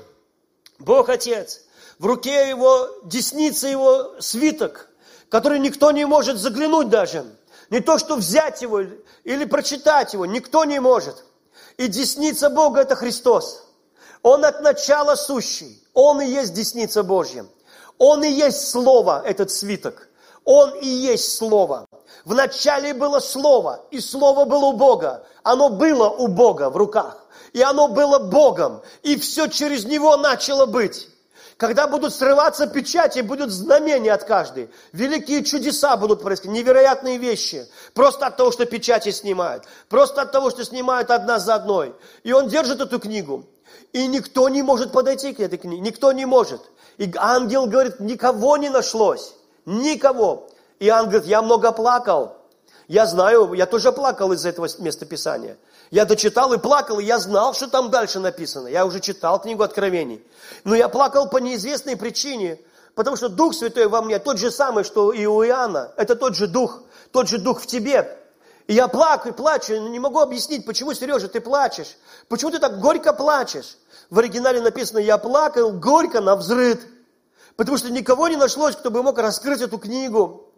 Бог Отец, в руке его, десница его свиток, который никто не может заглянуть даже. Не то, что взять его или прочитать его, никто не может. И десница Бога – это Христос. Он от начала сущий. Он и есть десница Божья. Он и есть Слово, этот свиток. Он и есть Слово. В начале было Слово, и Слово было у Бога. Оно было у Бога в руках. И оно было Богом. И все через Него начало быть. Когда будут срываться печати, будут знамения от каждой. Великие чудеса будут происходить, невероятные вещи. Просто от того, что печати снимают. Просто от того, что снимают одна за одной. И он держит эту книгу. И никто не может подойти к этой книге. Никто не может. И ангел говорит, никого не нашлось. Никого. И ангел говорит, я много плакал. Я знаю, я тоже плакал из-за этого места Писания. Я дочитал и плакал, и я знал, что там дальше написано. Я уже читал книгу Откровений. Но я плакал по неизвестной причине, потому что Дух Святой во мне тот же самый, что и у Иоанна. Это тот же Дух, тот же Дух в тебе. И я плакаю, плачу, но не могу объяснить, почему, Сережа, ты плачешь. Почему ты так горько плачешь? В оригинале написано, я плакал горько на взрыд. Потому что никого не нашлось, кто бы мог раскрыть эту книгу.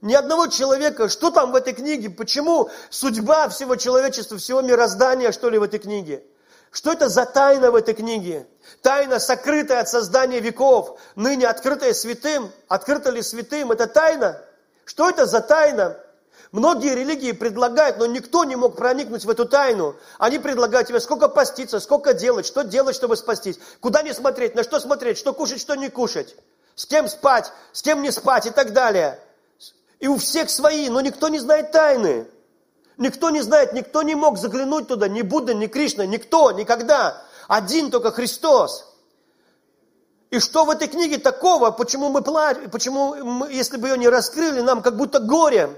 Ни одного человека, что там в этой книге, почему судьба всего человечества, всего мироздания, что ли, в этой книге. Что это за тайна в этой книге? Тайна, сокрытая от создания веков, ныне открытая святым. Открыта ли святым? Это тайна? Что это за тайна? Многие религии предлагают, но никто не мог проникнуть в эту тайну. Они предлагают тебе, сколько поститься, сколько делать, что делать, чтобы спастись. Куда не смотреть, на что смотреть, что кушать, что не кушать. С кем спать, с кем не спать и так далее. И у всех свои, но никто не знает тайны. Никто не знает, никто не мог заглянуть туда, ни Будда, ни Кришна, никто, никогда. Один только Христос. И что в этой книге такого, почему мы плачем, почему, мы, если бы ее не раскрыли, нам как будто горе.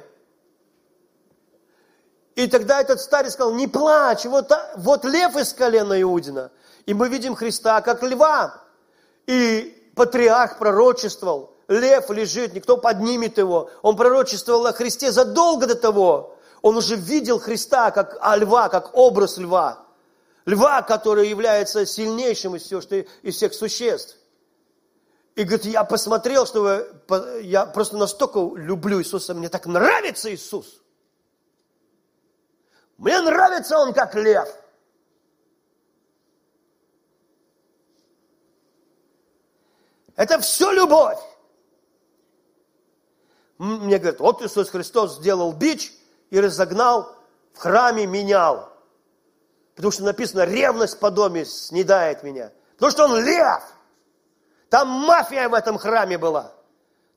И тогда этот старец сказал, не плачь, вот, вот лев из колена Иудина. И мы видим Христа как льва. И патриарх пророчествовал, лев лежит, никто поднимет его. Он пророчествовал о Христе задолго до того. Он уже видел Христа как а, льва, как образ льва. Льва, который является сильнейшим из, всего, что, из всех существ. И говорит, я посмотрел, что вы, я просто настолько люблю Иисуса, мне так нравится Иисус. Мне нравится Он как лев. Это все любовь. Мне говорят, вот Иисус Христос сделал бич и разогнал, в храме менял. Потому что написано, ревность по доме снедает меня. Потому что он лев. Там мафия в этом храме была.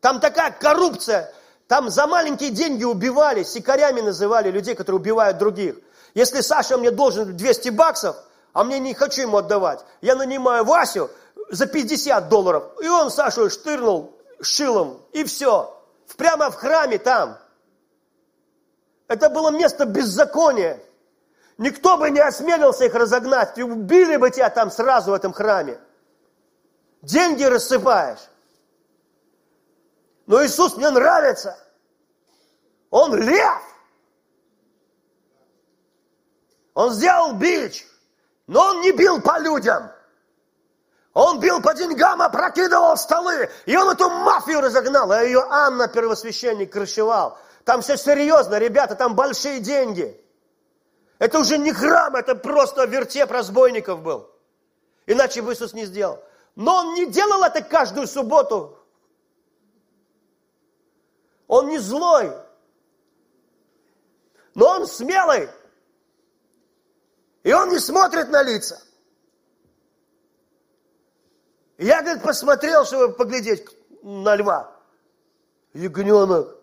Там такая коррупция. Там за маленькие деньги убивали, сикарями называли людей, которые убивают других. Если Саша мне должен 200 баксов, а мне не хочу ему отдавать, я нанимаю Васю за 50 долларов, и он Сашу штырнул шилом, и все прямо в храме там. Это было место беззакония. Никто бы не осмелился их разогнать. И убили бы тебя там сразу в этом храме. Деньги рассыпаешь. Но Иисус мне нравится. Он лев. Он сделал бич, но он не бил по людям. Он бил по деньгам, опрокидывал столы. И он эту мафию разогнал. А ее Анна, первосвященник, крышевал. Там все серьезно, ребята, там большие деньги. Это уже не храм, это просто вертеп разбойников был. Иначе бы Иисус не сделал. Но он не делал это каждую субботу. Он не злой. Но он смелый. И он не смотрит на лица. Я, говорит, посмотрел, чтобы поглядеть на льва. Ягненок.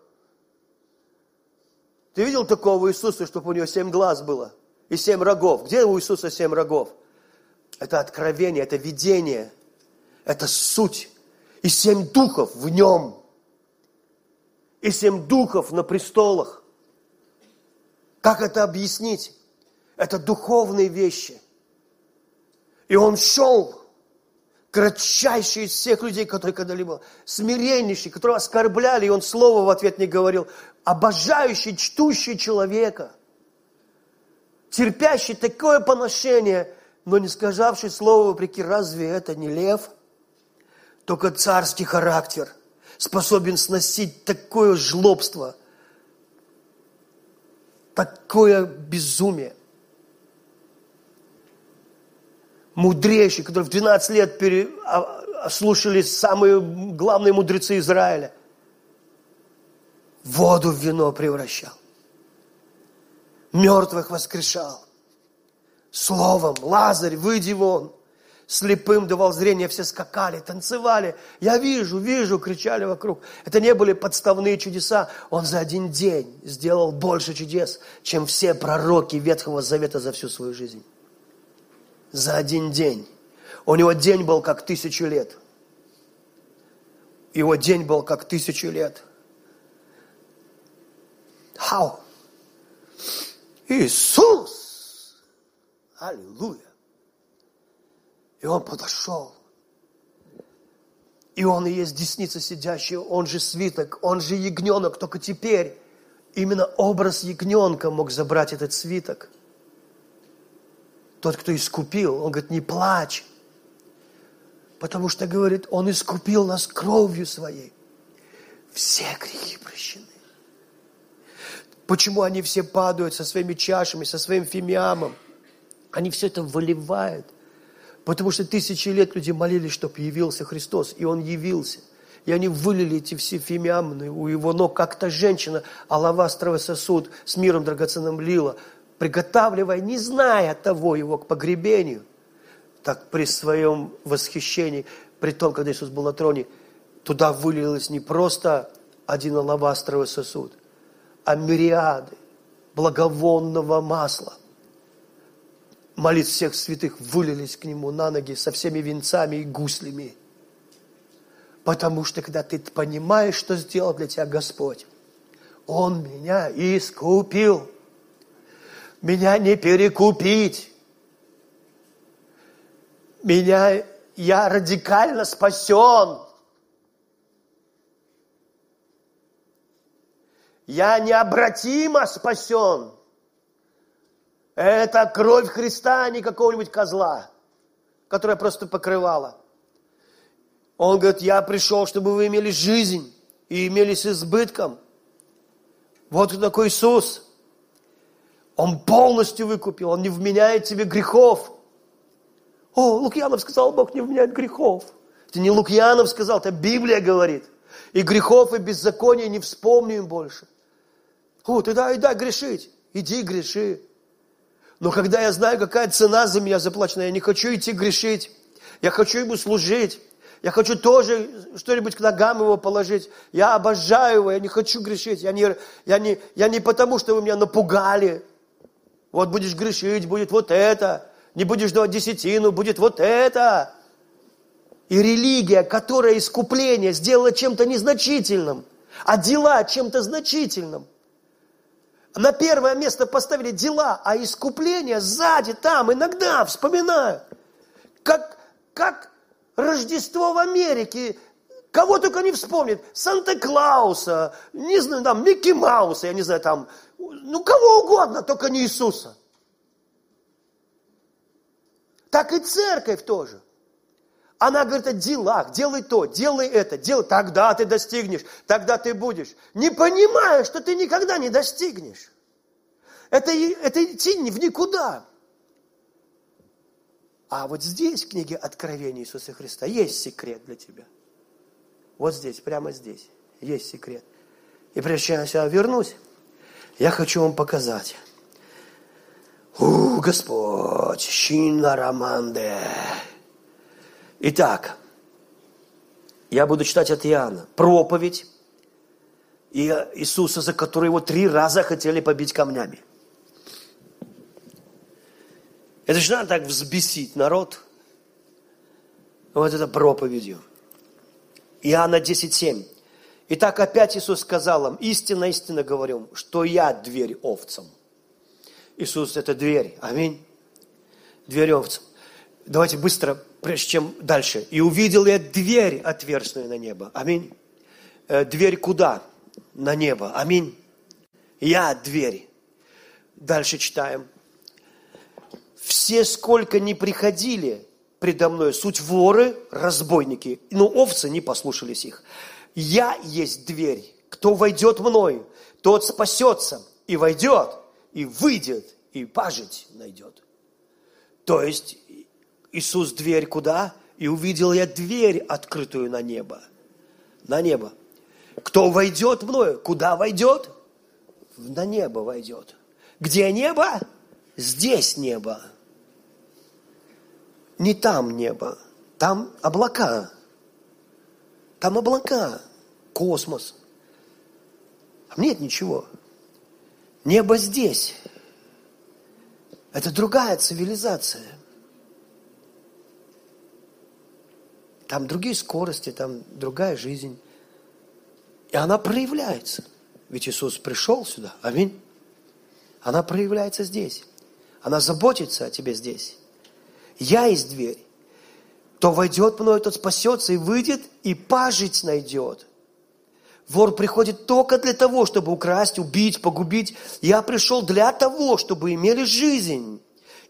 Ты видел такого Иисуса, чтобы у него семь глаз было? И семь рогов. Где у Иисуса семь рогов? Это откровение, это видение, это суть. И семь духов в нем. И семь духов на престолах. Как это объяснить? Это духовные вещи. И он шел кратчайший из всех людей, которые когда-либо, смиреннейший, которого оскорбляли, и он слова в ответ не говорил, обожающий, чтущий человека, терпящий такое поношение, но не сказавший слова вопреки, разве это не лев? Только царский характер способен сносить такое жлобство, такое безумие мудрейший, который в 12 лет пере... А, слушали самые главные мудрецы Израиля. Воду в вино превращал. Мертвых воскрешал. Словом, Лазарь, выйди вон. Слепым давал зрение, все скакали, танцевали. Я вижу, вижу, кричали вокруг. Это не были подставные чудеса. Он за один день сделал больше чудес, чем все пророки Ветхого Завета за всю свою жизнь за один день. У него день был как тысячу лет. Его день был как тысячу лет. How? Иисус! Аллилуйя! И он подошел. И он и есть десница сидящая, он же свиток, он же ягненок, только теперь именно образ ягненка мог забрать этот свиток. Тот, кто искупил, он говорит, не плачь. Потому что, говорит, он искупил нас кровью своей. Все грехи прощены. Почему они все падают со своими чашами, со своим фимиамом? Они все это выливают. Потому что тысячи лет люди молились, чтобы явился Христос, и Он явился. И они вылили эти все фимиамны у его ног, как та женщина алавастровый сосуд с миром драгоценным лила, приготавливая, не зная того его к погребению. Так при своем восхищении, при том, когда Иисус был на троне, туда вылилось не просто один алавастровый сосуд, а мириады благовонного масла. Молитв всех святых вылились к нему на ноги со всеми венцами и гуслями. Потому что когда ты понимаешь, что сделал для тебя Господь, Он меня искупил. Меня не перекупить. Меня, я радикально спасен. Я необратимо спасен. Это кровь Христа, а не какого-нибудь козла, которая просто покрывала. Он говорит, я пришел, чтобы вы имели жизнь и имели с избытком. Вот кто такой Иисус. Он полностью выкупил, Он не вменяет тебе грехов. О, Лукьянов сказал, Бог не вменяет грехов. Это не Лукьянов сказал, это Библия говорит. И грехов, и беззакония не вспомним больше. О, ты дай, дай грешить. Иди греши. Но когда я знаю, какая цена за меня заплачена, я не хочу идти грешить. Я хочу ему служить. Я хочу тоже что-нибудь к ногам его положить. Я обожаю его, я не хочу грешить. Я не, я, не, я не потому, что вы меня напугали. Вот будешь грешить, будет вот это. Не будешь давать десятину, будет вот это. И религия, которая искупление сделала чем-то незначительным, а дела чем-то значительным. На первое место поставили дела, а искупление сзади, там, иногда вспоминаю. Как, как Рождество в Америке, кого только не вспомнит, Санта-Клауса, не знаю, там, Микки Мауса, я не знаю, там, ну, кого угодно, только не Иисуса. Так и церковь тоже. Она говорит о делах, делай то, делай это, делай, тогда ты достигнешь, тогда ты будешь. Не понимая, что ты никогда не достигнешь. Это, это идти в никуда. А вот здесь, в книге Откровения Иисуса Христа, есть секрет для тебя. Вот здесь, прямо здесь, есть секрет. И прежде чем я вернусь, я хочу вам показать. У, Господь, Шина Романде. Итак, я буду читать от Иоанна. Проповедь Иисуса, за которую его три раза хотели побить камнями. Это же надо так взбесить народ. Вот это проповедью. Иоанна 10.7. Итак, опять Иисус сказал им, истинно, истинно говорю, что я дверь овцам. Иисус – это дверь. Аминь. Дверь овцам. Давайте быстро, прежде чем дальше. И увидел я дверь, отверстную на небо. Аминь. Э, дверь куда? На небо. Аминь. Я дверь. Дальше читаем все сколько не приходили предо мной, суть воры, разбойники, но овцы не послушались их. Я есть дверь, кто войдет мною, тот спасется и войдет, и выйдет, и пажить найдет. То есть Иисус дверь куда? И увидел я дверь, открытую на небо. На небо. Кто войдет мною? Куда войдет? На небо войдет. Где небо? Здесь небо. Не там небо, там облака. Там облака, космос. Там нет ничего. Небо здесь. Это другая цивилизация. Там другие скорости, там другая жизнь. И она проявляется. Ведь Иисус пришел сюда. Аминь. Она проявляется здесь. Она заботится о тебе здесь. Я есть дверь. Кто войдет мною, тот спасется и выйдет, и пажить найдет. Вор приходит только для того, чтобы украсть, убить, погубить. Я пришел для того, чтобы имели жизнь.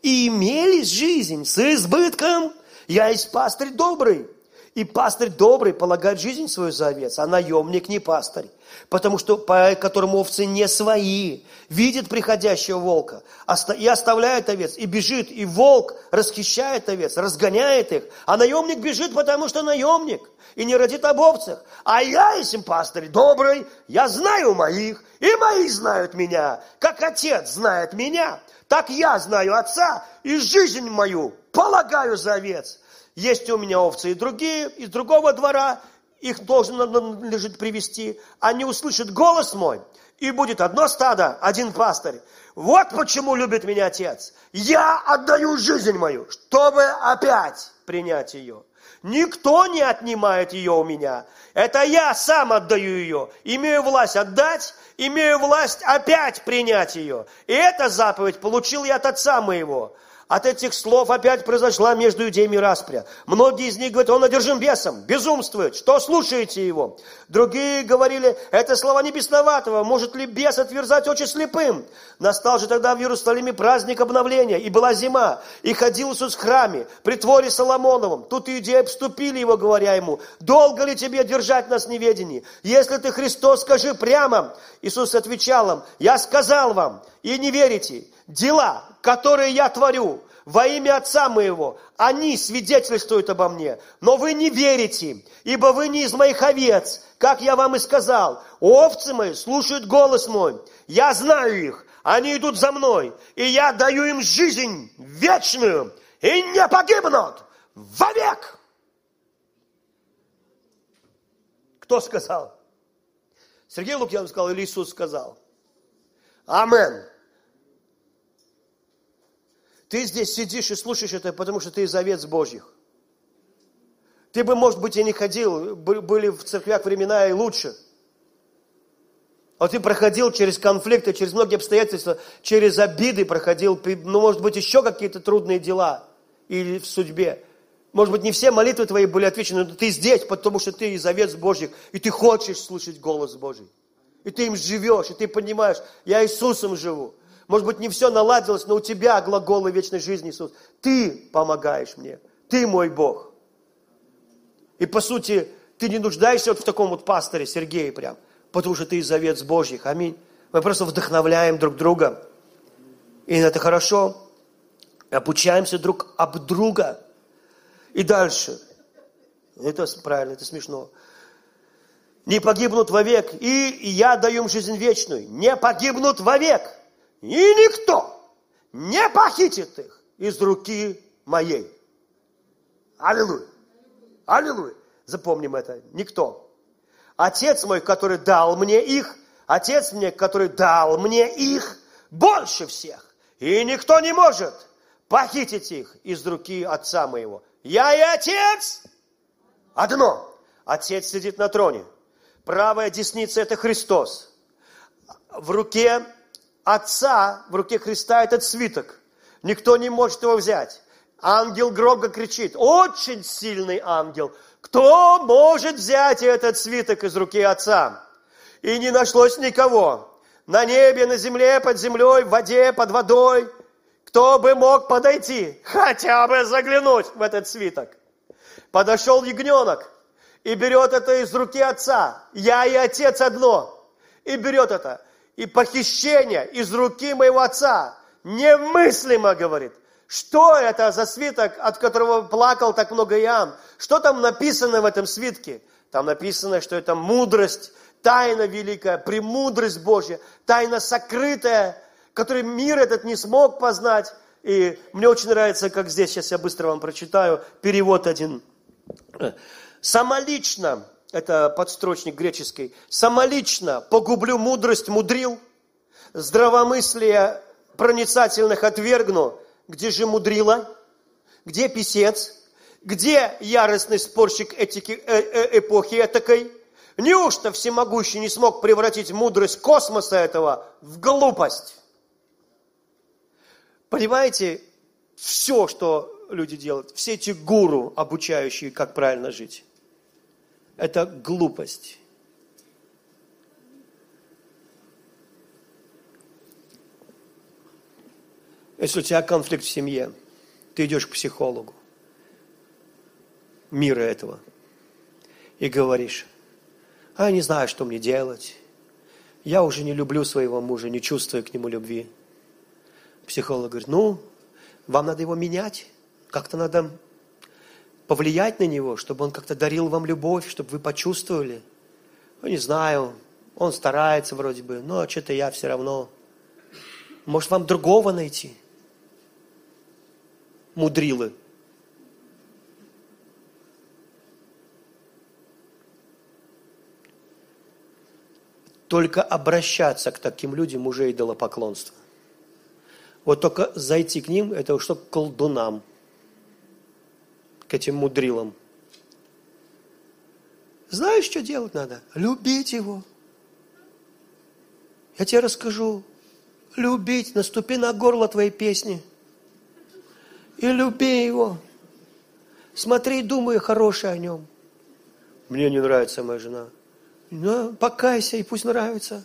И имели жизнь с избытком. Я есть пастырь добрый. И пастырь добрый полагает жизнь свою за овец, а наемник не пастырь. Потому что, по которому овцы не свои, видит приходящего волка и оставляет овец, и бежит, и волк расхищает овец, разгоняет их, а наемник бежит, потому что наемник, и не родит об овцах. А я, если пастырь добрый, я знаю моих, и мои знают меня, как отец знает меня, так я знаю отца, и жизнь мою полагаю за овец. Есть у меня овцы и другие, из другого двора, их должен лежит привести. Они услышат голос мой, и будет одно стадо, один пастырь. Вот почему любит меня Отец. Я отдаю жизнь мою, чтобы опять принять ее. Никто не отнимает ее у меня. Это я сам отдаю ее. Имею власть отдать, имею власть опять принять ее. И эта заповедь получил я от Отца моего. От этих слов опять произошла между иудеями распря. Многие из них говорят, он одержим бесом, безумствует, что слушаете его? Другие говорили, это слова не бесноватого, может ли бес отверзать очи слепым? Настал же тогда в Иерусалиме праздник обновления, и была зима, и ходил Иисус в храме, при творе Соломоновом. Тут иудеи обступили его, говоря ему, долго ли тебе держать нас неведении? Если ты Христос, скажи прямо. Иисус отвечал им, я сказал вам, и не верите дела, которые я творю во имя Отца моего, они свидетельствуют обо мне. Но вы не верите, ибо вы не из моих овец, как я вам и сказал. Овцы мои слушают голос мой. Я знаю их, они идут за мной, и я даю им жизнь вечную, и не погибнут вовек. Кто сказал? Сергей Лукьянов сказал или Иисус сказал? Амен. Ты здесь сидишь и слушаешь это, потому что ты из овец Божьих. Ты бы, может быть, и не ходил, были в церквях времена и лучше. А ты проходил через конфликты, через многие обстоятельства, через обиды проходил, ну, может быть, еще какие-то трудные дела или в судьбе. Может быть, не все молитвы твои были отвечены, но ты здесь, потому что ты из овец Божьих, и ты хочешь слушать голос Божий. И ты им живешь, и ты понимаешь, я Иисусом живу. Может быть, не все наладилось, но у тебя глаголы вечной жизни, Иисус. Ты помогаешь мне. Ты мой Бог. И по сути, ты не нуждаешься вот в таком вот пасторе Сергее прям, потому что ты из овец Божьих. Аминь. Мы просто вдохновляем друг друга. И это хорошо. Обучаемся друг об друга. И дальше. Это правильно, это смешно. Не погибнут вовек, и я даю им жизнь вечную. Не погибнут вовек и никто не похитит их из руки моей. Аллилуйя. Аллилуйя. Запомним это. Никто. Отец мой, который дал мне их, Отец мне, который дал мне их, больше всех. И никто не может похитить их из руки Отца моего. Я и Отец одно. Отец сидит на троне. Правая десница – это Христос. В руке Отца в руке Христа этот свиток. Никто не может его взять. Ангел громко кричит, очень сильный ангел. Кто может взять этот свиток из руки Отца? И не нашлось никого. На небе, на земле, под землей, в воде, под водой. Кто бы мог подойти, хотя бы заглянуть в этот свиток? Подошел ягненок и берет это из руки отца. Я и отец одно. И берет это и похищение из руки моего отца. Немыслимо, говорит. Что это за свиток, от которого плакал так много Иоанн? Что там написано в этом свитке? Там написано, что это мудрость, тайна великая, премудрость Божья, тайна сокрытая, которую мир этот не смог познать. И мне очень нравится, как здесь, сейчас я быстро вам прочитаю, перевод один. Самолично это подстрочник греческий, самолично погублю мудрость мудрил, здравомыслие проницательных отвергну, где же мудрила, где писец, где яростный спорщик этики, э, э, эпохи этакой, Неужто всемогущий не смог превратить мудрость космоса этого в глупость? Понимаете, все, что люди делают, все эти гуру, обучающие, как правильно жить, это глупость. Если у тебя конфликт в семье, ты идешь к психологу мира этого и говоришь, а я не знаю, что мне делать. Я уже не люблю своего мужа, не чувствую к нему любви. Психолог говорит, ну, вам надо его менять, как-то надо повлиять на него, чтобы он как-то дарил вам любовь, чтобы вы почувствовали. Ну, не знаю, он старается вроде бы, но что-то я все равно. Может, вам другого найти? Мудрилы. Только обращаться к таким людям уже идолопоклонство. Вот только зайти к ним, это что к колдунам, этим мудрилам. Знаешь, что делать надо? Любить его. Я тебе расскажу. Любить, наступи на горло твоей песни. И люби его. Смотри, думай хорошее о нем. Мне не нравится моя жена. Ну, покайся, и пусть нравится.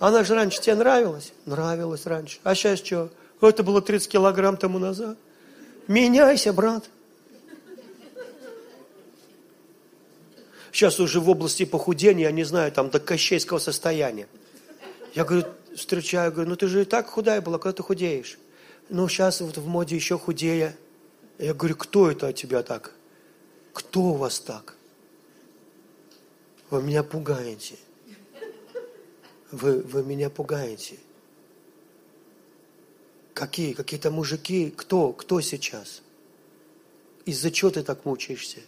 Она же раньше тебе нравилась? Нравилась раньше. А сейчас что? Это было 30 килограмм тому назад. Меняйся, брат. Сейчас уже в области похудения, я не знаю, там до кощейского состояния. Я говорю, встречаю, говорю, ну ты же и так худая была, когда ты худеешь? Ну, сейчас вот в моде еще худее. Я говорю, кто это от тебя так? Кто у вас так? Вы меня пугаете. Вы, вы меня пугаете. Какие? Какие-то мужики? Кто? Кто сейчас? Из-за чего ты так мучаешься?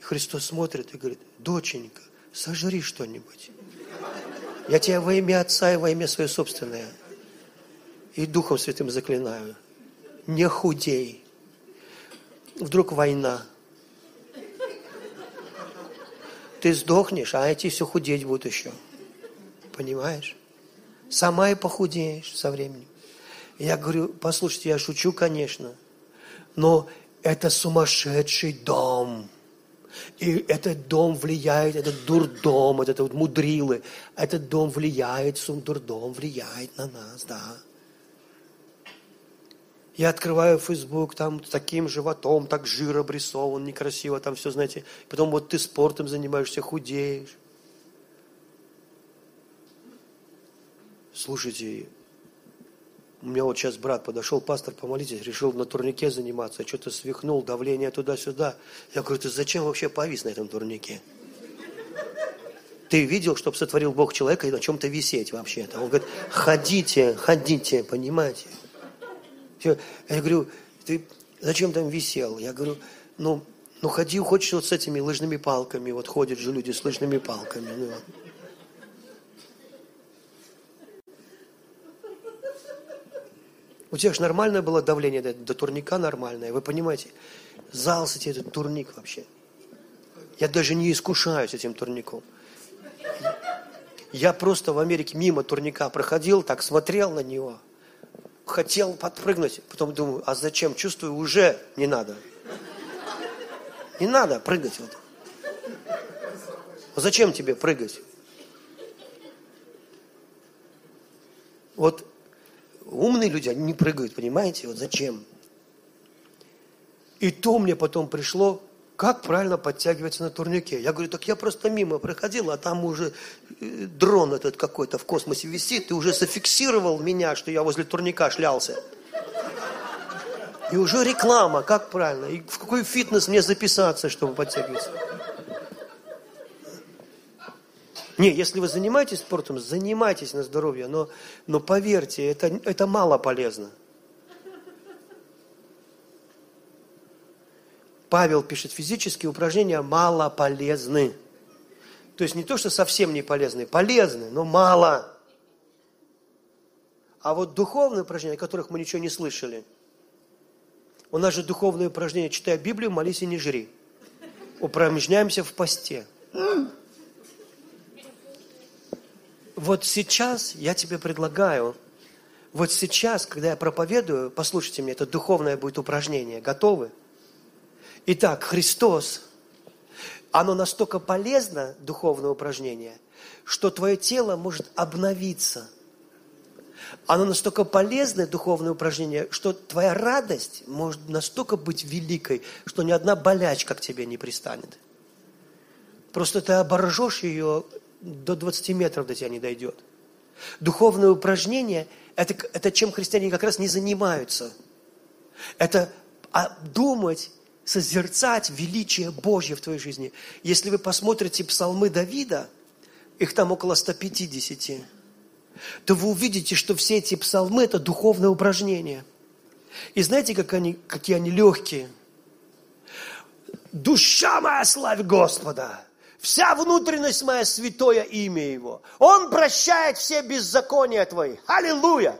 И Христос смотрит и говорит, доченька, сожри что-нибудь. Я тебя во имя Отца и во имя свое собственное и Духом Святым заклинаю. Не худей. Вдруг война. Ты сдохнешь, а эти все худеть будут еще. Понимаешь? Сама и похудеешь со временем. Я говорю, послушайте, я шучу, конечно, но это сумасшедший дом. И этот дом влияет, этот дурдом, этот вот мудрилы, этот дом влияет, сум дурдом влияет на нас, да. Я открываю Facebook, там таким животом, так жир обрисован, некрасиво, там все, знаете. Потом вот ты спортом занимаешься, худеешь. Слушайте, у меня вот сейчас брат подошел, пастор, помолитесь, решил на турнике заниматься, что-то свихнул, давление туда-сюда. Я говорю, ты зачем вообще повис на этом турнике? Ты видел, чтобы сотворил Бог человека и на чем-то висеть вообще-то? Он говорит, ходите, ходите, понимаете? Я говорю, ты зачем там висел? Я говорю, ну, ну ходи, хочешь вот с этими лыжными палками, вот ходят же люди с лыжными палками. Ну. У тебя же нормальное было давление до, до турника нормальное, вы понимаете? Зал, кстати, этот турник вообще. Я даже не искушаюсь этим турником. Я просто в Америке мимо турника проходил, так смотрел на него – хотел подпрыгнуть, потом думаю, а зачем? Чувствую, уже не надо. Не надо прыгать. Вот. А зачем тебе прыгать? Вот умные люди, они не прыгают, понимаете? Вот зачем? И то мне потом пришло, как правильно подтягиваться на турнике. Я говорю, так я просто мимо проходил, а там уже э, дрон этот какой-то в космосе висит, и уже зафиксировал меня, что я возле турника шлялся. И уже реклама, как правильно, и в какой фитнес мне записаться, чтобы подтягиваться. Не, если вы занимаетесь спортом, занимайтесь на здоровье, но, но поверьте, это, это мало полезно. Павел пишет, физические упражнения мало полезны. То есть не то, что совсем не полезны, полезны, но мало. А вот духовные упражнения, о которых мы ничего не слышали, у нас же духовные упражнения, читая Библию, молись и не жри. Упражняемся в посте. Вот сейчас я тебе предлагаю, вот сейчас, когда я проповедую, послушайте меня, это духовное будет упражнение. Готовы? Итак, Христос, оно настолько полезно, духовное упражнение, что твое тело может обновиться. Оно настолько полезное, духовное упражнение, что твоя радость может настолько быть великой, что ни одна болячка к тебе не пристанет. Просто ты оборжешь ее, до 20 метров до тебя не дойдет. Духовное упражнение – это, это чем христиане как раз не занимаются. Это думать, созерцать величие Божье в твоей жизни. Если вы посмотрите псалмы Давида, их там около 150, то вы увидите, что все эти псалмы – это духовное упражнение. И знаете, как они, какие они легкие? «Душа моя, славь Господа!» Вся внутренность моя святое имя Его. Он прощает все беззакония твои. Аллилуйя!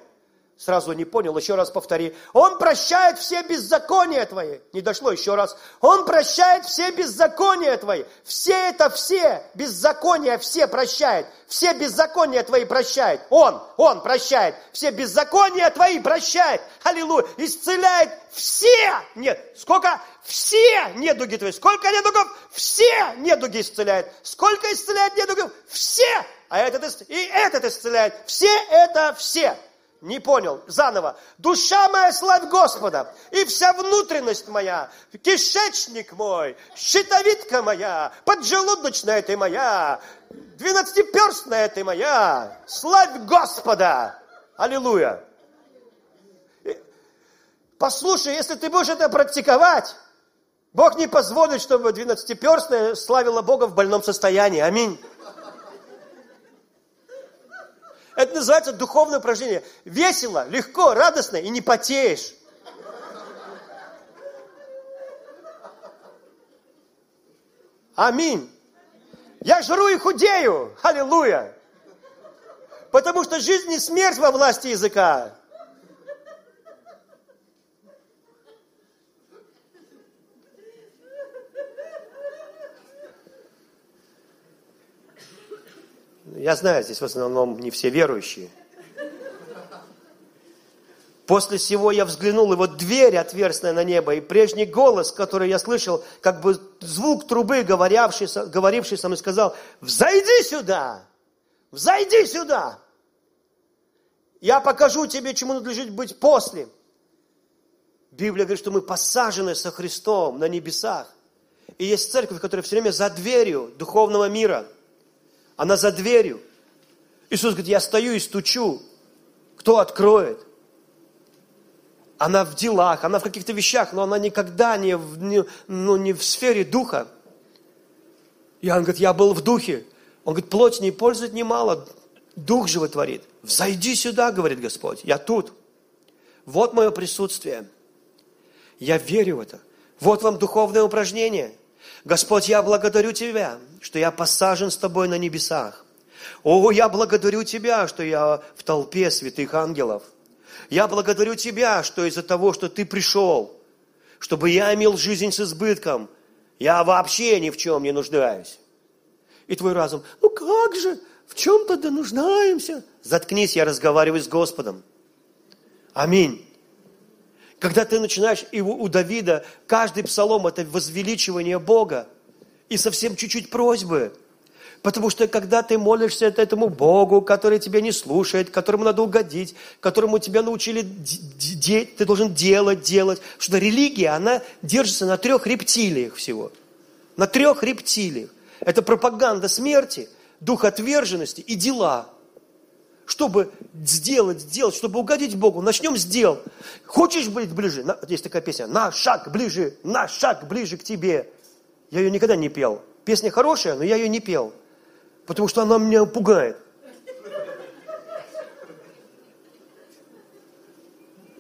Сразу не понял, еще раз повтори. Он прощает все беззакония твои. Не дошло, еще раз. Он прощает все беззакония твои. Все это все, беззакония все прощает. Все беззакония твои прощает. Он, он прощает. Все беззакония твои прощает. Аллилуйя. Исцеляет все. Нет, сколько? Все недуги твои. Сколько недугов? Все недуги исцеляет. Сколько исцеляет недугов? Все. А этот, и этот исцеляет. Все это все. Не понял. Заново. Душа моя, славь Господа, и вся внутренность моя, кишечник мой, щитовидка моя, поджелудочная ты моя, двенадцатиперстная ты моя. Славь Господа! Аллилуйя! Послушай, если ты будешь это практиковать, Бог не позволит, чтобы двенадцатиперстная славила Бога в больном состоянии. Аминь. Это называется духовное упражнение. Весело, легко, радостно и не потеешь. Аминь. Я жру и худею. Аллилуйя. Потому что жизнь и смерть во власти языка. Я знаю, здесь в основном не все верующие. После всего я взглянул, и вот дверь отверстная на небо, и прежний голос, который я слышал, как бы звук трубы, говоривший, говоривший со мной, сказал, «Взойди сюда! Взойди сюда! Я покажу тебе, чему надлежит быть после». Библия говорит, что мы посажены со Христом на небесах. И есть церковь, которая все время за дверью духовного мира – она за дверью. Иисус говорит, я стою и стучу. Кто откроет? Она в делах, она в каких-то вещах, но она никогда не в, не, ну, не в сфере духа. Иоанн говорит, я был в духе. Он говорит, плоть не пользует немало, дух животворит. Взойди сюда, говорит Господь, я тут. Вот мое присутствие. Я верю в это. Вот вам духовное упражнение. Господь, я благодарю Тебя, что я посажен с Тобой на небесах. О, я благодарю Тебя, что я в толпе святых ангелов. Я благодарю Тебя, что из-за того, что Ты пришел, чтобы я имел жизнь с избытком, я вообще ни в чем не нуждаюсь. И твой разум, ну как же, в чем тогда нуждаемся? Заткнись, я разговариваю с Господом. Аминь. Когда ты начинаешь, и у Давида каждый псалом – это возвеличивание Бога. И совсем чуть-чуть просьбы. Потому что когда ты молишься этому Богу, который тебя не слушает, которому надо угодить, которому тебя научили, ты должен делать, делать. Что религия, она держится на трех рептилиях всего. На трех рептилиях. Это пропаганда смерти, дух отверженности и дела – чтобы сделать, сделать, чтобы угодить Богу, начнем с дел. Хочешь быть ближе? Есть такая песня. На шаг ближе, на шаг ближе к тебе. Я ее никогда не пел. Песня хорошая, но я ее не пел. Потому что она меня пугает.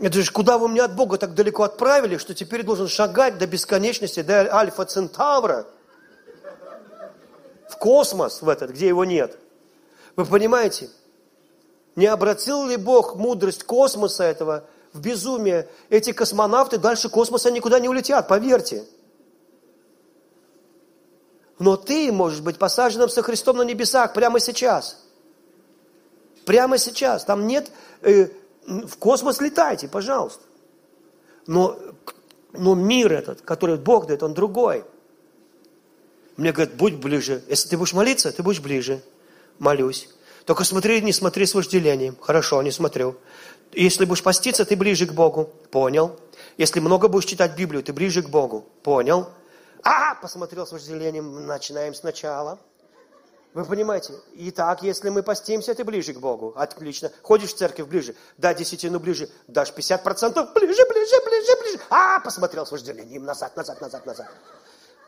Это же куда вы меня от Бога так далеко отправили, что теперь должен шагать до бесконечности, до Альфа Центавра, в космос в этот, где его нет. Вы понимаете? Не обратил ли Бог мудрость космоса этого в безумие? Эти космонавты дальше космоса никуда не улетят, поверьте. Но ты можешь быть посаженным со Христом на небесах прямо сейчас. Прямо сейчас. Там нет... Э, в космос летайте, пожалуйста. Но, но мир этот, который Бог дает, он другой. Мне говорят, будь ближе. Если ты будешь молиться, ты будешь ближе. Молюсь. Только смотри, не смотри с вожделением. Хорошо, не смотрю. Если будешь поститься, ты ближе к Богу. Понял. Если много будешь читать Библию, ты ближе к Богу. Понял. А, посмотрел с вожделением. Начинаем сначала. Вы понимаете? Итак, если мы постимся, ты ближе к Богу. Отлично. Ходишь в церковь ближе. Да, десятину ближе. Дашь 50%. Ближе, ближе, ближе, ближе. А, посмотрел с вожделением. Назад, назад, назад, назад.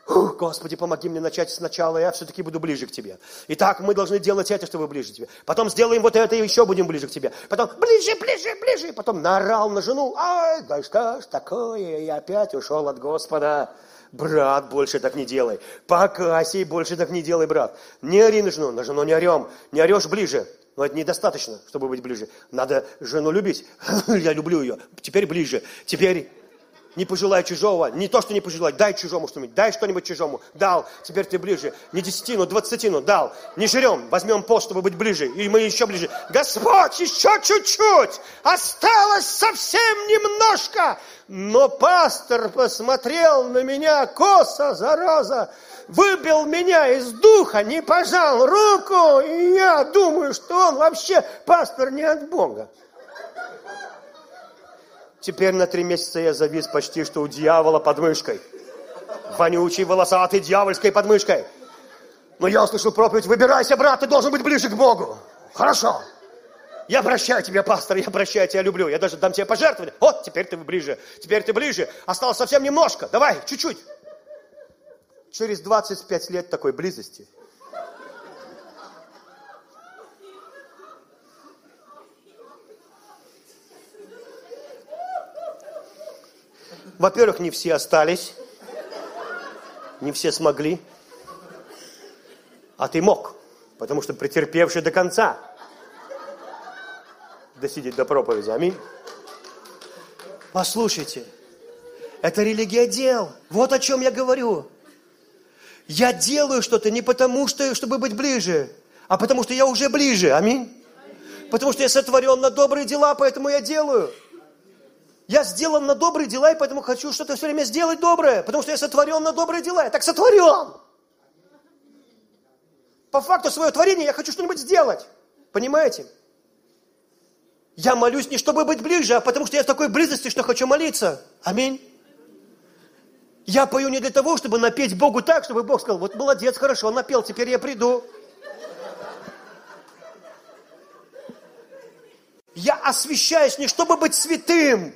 Господи, помоги мне начать сначала, я все-таки буду ближе к Тебе. Итак, мы должны делать это, чтобы ближе к Тебе. Потом сделаем вот это, и еще будем ближе к Тебе. Потом ближе, ближе, ближе. Потом наорал на жену. Ай, да что ж такое? И опять ушел от Господа. Брат, больше так не делай. Покайся и больше так не делай, брат. Не ори на жену, на жену не орем. Не орешь ближе. Но это недостаточно, чтобы быть ближе. Надо жену любить. Я люблю ее. Теперь ближе. Теперь не пожелай чужого, не то, что не пожелай, дай чужому что-нибудь, дай что-нибудь чужому, дал, теперь ты ближе, не десятину, двадцатину, дал, не жрем, возьмем пост, чтобы быть ближе, и мы еще ближе. Господь, еще чуть-чуть, осталось совсем немножко, но пастор посмотрел на меня косо, зараза, выбил меня из духа, не пожал руку, и я думаю, что он вообще пастор не от Бога. Теперь на три месяца я завис почти что у дьявола под мышкой. Вонючий, волосатый, дьявольской подмышкой. Но я услышал проповедь, выбирайся, брат, ты должен быть ближе к Богу. Хорошо. Я прощаю тебя, пастор, я прощаю тебя, люблю. Я даже дам тебе пожертвование. Вот, теперь ты ближе. Теперь ты ближе. Осталось совсем немножко. Давай, чуть-чуть. Через 25 лет такой близости Во-первых, не все остались, не все смогли, а ты мог, потому что претерпевший до конца досидеть до проповеди. Аминь. Послушайте, это религия дел. Вот о чем я говорю. Я делаю что-то не потому, что, чтобы быть ближе, а потому что я уже ближе. Аминь. Потому что я сотворен на добрые дела, поэтому я делаю. Я сделан на добрые дела, и поэтому хочу что-то все время сделать доброе, потому что я сотворен на добрые дела. Я так сотворен. По факту своего творения я хочу что-нибудь сделать. Понимаете? Я молюсь не чтобы быть ближе, а потому что я в такой близости, что хочу молиться. Аминь. Я пою не для того, чтобы напеть Богу так, чтобы Бог сказал, вот молодец, хорошо, напел, теперь я приду. Я освящаюсь не чтобы быть святым,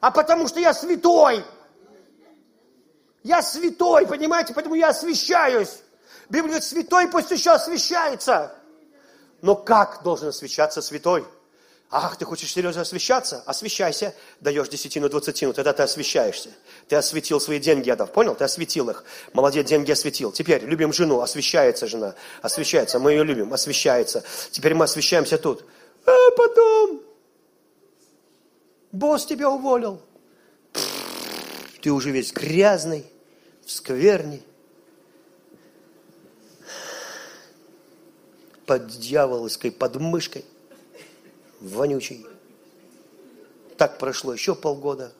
а потому что я святой. Я святой, понимаете, поэтому я освящаюсь. Библия говорит, святой пусть еще освящается. Но как должен освящаться святой? Ах, ты хочешь серьезно освящаться? Освящайся, даешь десятину, двадцатину, тогда ты освящаешься. Ты осветил свои деньги, отдав, понял? Ты осветил их. Молодец, деньги осветил. Теперь любим жену, освящается жена, освящается, мы ее любим, освящается. Теперь мы освящаемся тут. А потом Босс тебя уволил. Ты уже весь грязный, в скверне. Под дьяволовской подмышкой, вонючий. Так прошло еще полгода,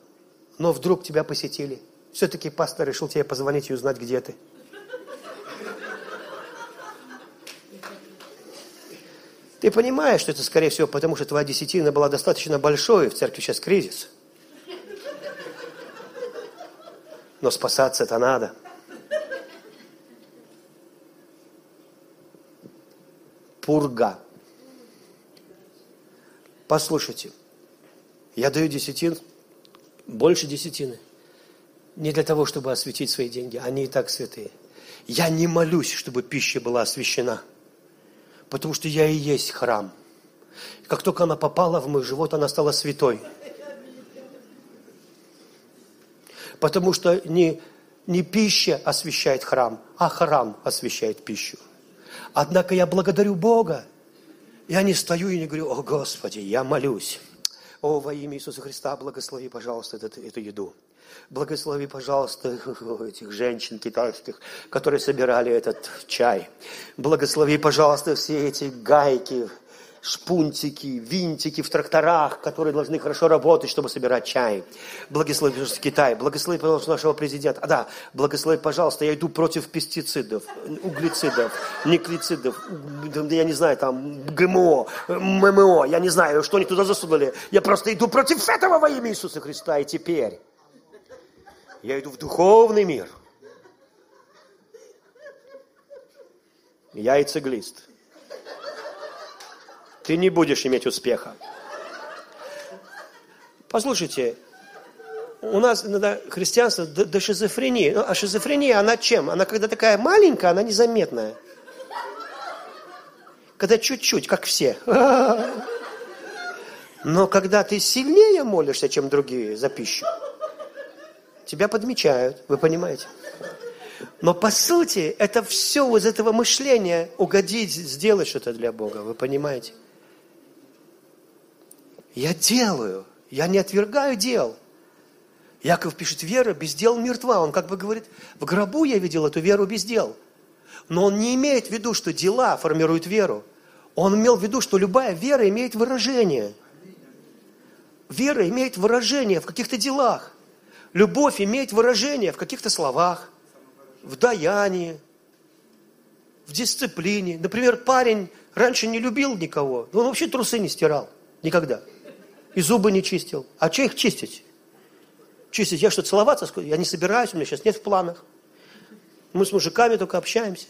но вдруг тебя посетили. Все-таки пастор решил тебе позвонить и узнать, где ты. Ты понимаешь, что это, скорее всего, потому что твоя десятина была достаточно большой, и в церкви сейчас кризис. Но спасаться это надо. Пурга. Послушайте, я даю десятин, больше десятины. Не для того, чтобы осветить свои деньги, они и так святые. Я не молюсь, чтобы пища была освящена – потому что я и есть храм. Как только она попала в мой живот, она стала святой. Потому что не, не пища освещает храм, а храм освещает пищу. Однако я благодарю Бога. Я не стою и не говорю, о Господи, я молюсь. О, во имя Иисуса Христа, благослови, пожалуйста, эту, эту еду. Благослови, пожалуйста, этих женщин китайских, которые собирали этот чай. Благослови, пожалуйста, все эти гайки, шпунтики, винтики в тракторах, которые должны хорошо работать, чтобы собирать чай. Благослови, пожалуйста, Китай. Благослови, пожалуйста, нашего президента. А, да, благослови, пожалуйста, я иду против пестицидов, углецидов, никлицидов, я не знаю, там, ГМО, ММО, я не знаю, что они туда засунули. Я просто иду против этого во имя Иисуса Христа. И теперь я иду в духовный мир. Я и цеглист ты не будешь иметь успеха. Послушайте, у нас иногда христианство до, до шизофрении. Ну, а шизофрения, она чем? Она когда такая маленькая, она незаметная. Когда чуть-чуть, как все. Но когда ты сильнее молишься, чем другие за пищу, тебя подмечают, вы понимаете? Но по сути, это все из этого мышления угодить, сделать что-то для Бога, вы понимаете? Я делаю, я не отвергаю дел. Яков пишет, вера без дел мертва. Он как бы говорит, в гробу я видел эту веру без дел. Но он не имеет в виду, что дела формируют веру. Он имел в виду, что любая вера имеет выражение. Вера имеет выражение в каких-то делах. Любовь имеет выражение в каких-то словах, в даянии, в дисциплине. Например, парень раньше не любил никого, он вообще трусы не стирал. Никогда и зубы не чистил. А что их чистить? Чистить, я что, целоваться? Я не собираюсь, у меня сейчас нет в планах. Мы с мужиками только общаемся.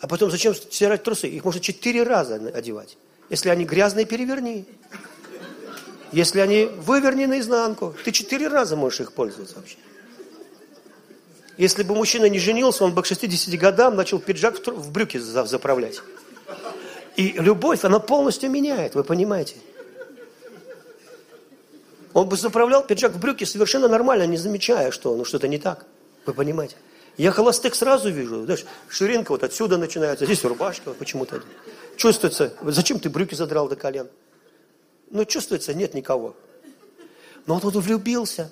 А потом зачем стирать трусы? Их можно четыре раза одевать. Если они грязные, переверни. Если они выверни наизнанку, ты четыре раза можешь их пользоваться вообще. Если бы мужчина не женился, он бы к 60 годам начал пиджак в брюки заправлять. И любовь, она полностью меняет, вы понимаете? Он бы заправлял пиджак в брюки совершенно нормально, не замечая, что ну, что-то не так. Вы понимаете? Я холостых сразу вижу. Знаешь, ширинка вот отсюда начинается, здесь рубашка почему-то. Чувствуется, зачем ты брюки задрал до колен? Ну, чувствуется, нет никого. Но он влюбился.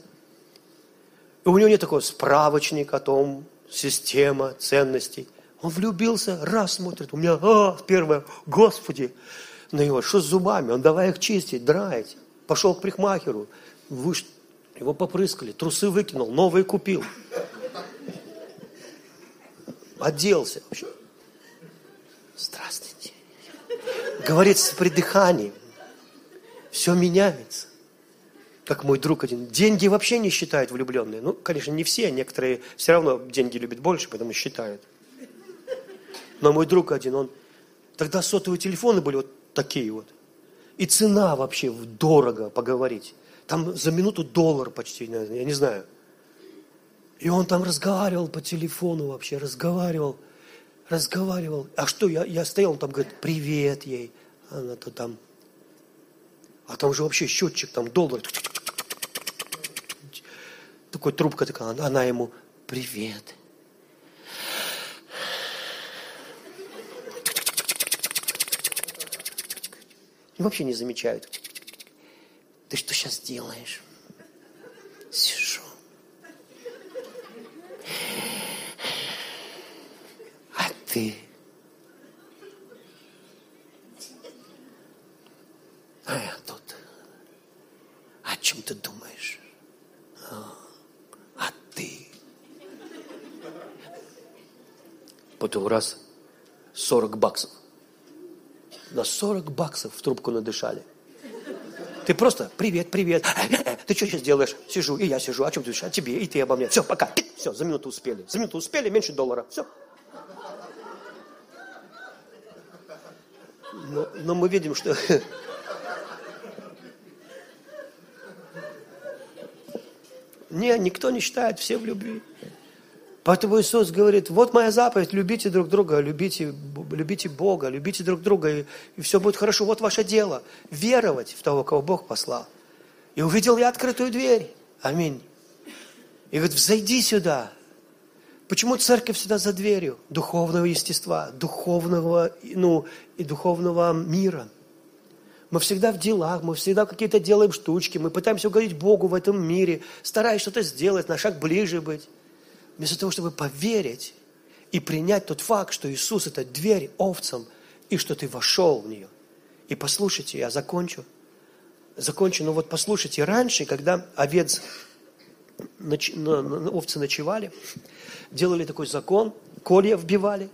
И у него нет такого справочника о том, система ценностей. Он влюбился, раз смотрит, у меня, а, первое, Господи, на него, что с зубами? Он давай их чистить, драить. Пошел к прихмахеру, выш... его попрыскали, трусы выкинул, новые купил. Оделся. Здравствуйте. Говорит с придыханием. Все меняется. Как мой друг один. Деньги вообще не считают влюбленные. Ну, конечно, не все. Некоторые все равно деньги любят больше, поэтому считают. Но мой друг один, он... Тогда сотовые телефоны были вот такие вот. И цена вообще дорого поговорить. Там за минуту доллар почти, я не знаю. И он там разговаривал по телефону вообще, разговаривал, разговаривал. А что, я, я стоял, он там говорит, привет ей. Она-то там. А там же вообще счетчик, там доллар. Такой трубка такая, она ему, привет. вообще не замечают. Ты что сейчас делаешь? Сижу. А ты? А я чем ты думаешь? А, а ты? Потом раз 40 баксов на 40 баксов в трубку надышали. Ты просто, привет, привет, ты что сейчас делаешь? Сижу, и я сижу, о чем ты думаешь? О тебе, и ты обо мне. Все, пока. Все, за минуту успели. За минуту успели, меньше доллара. Все. Но, но мы видим, что... Не, никто не считает, все в любви. Поэтому Иисус говорит, вот моя заповедь, любите друг друга, любите, любите Бога, любите друг друга, и, и все будет хорошо. Вот ваше дело, веровать в того, кого Бог послал. И увидел я открытую дверь. Аминь. И говорит, взойди сюда. Почему церковь всегда за дверью? Духовного естества, духовного, ну, и духовного мира. Мы всегда в делах, мы всегда какие-то делаем штучки, мы пытаемся угодить Богу в этом мире, стараясь что-то сделать, на шаг ближе быть. Вместо того, чтобы поверить и принять тот факт, что Иисус – это дверь овцам, и что ты вошел в нее. И послушайте, я закончу. Закончу, но вот послушайте, раньше, когда овец, овцы ночевали, делали такой закон, колья вбивали.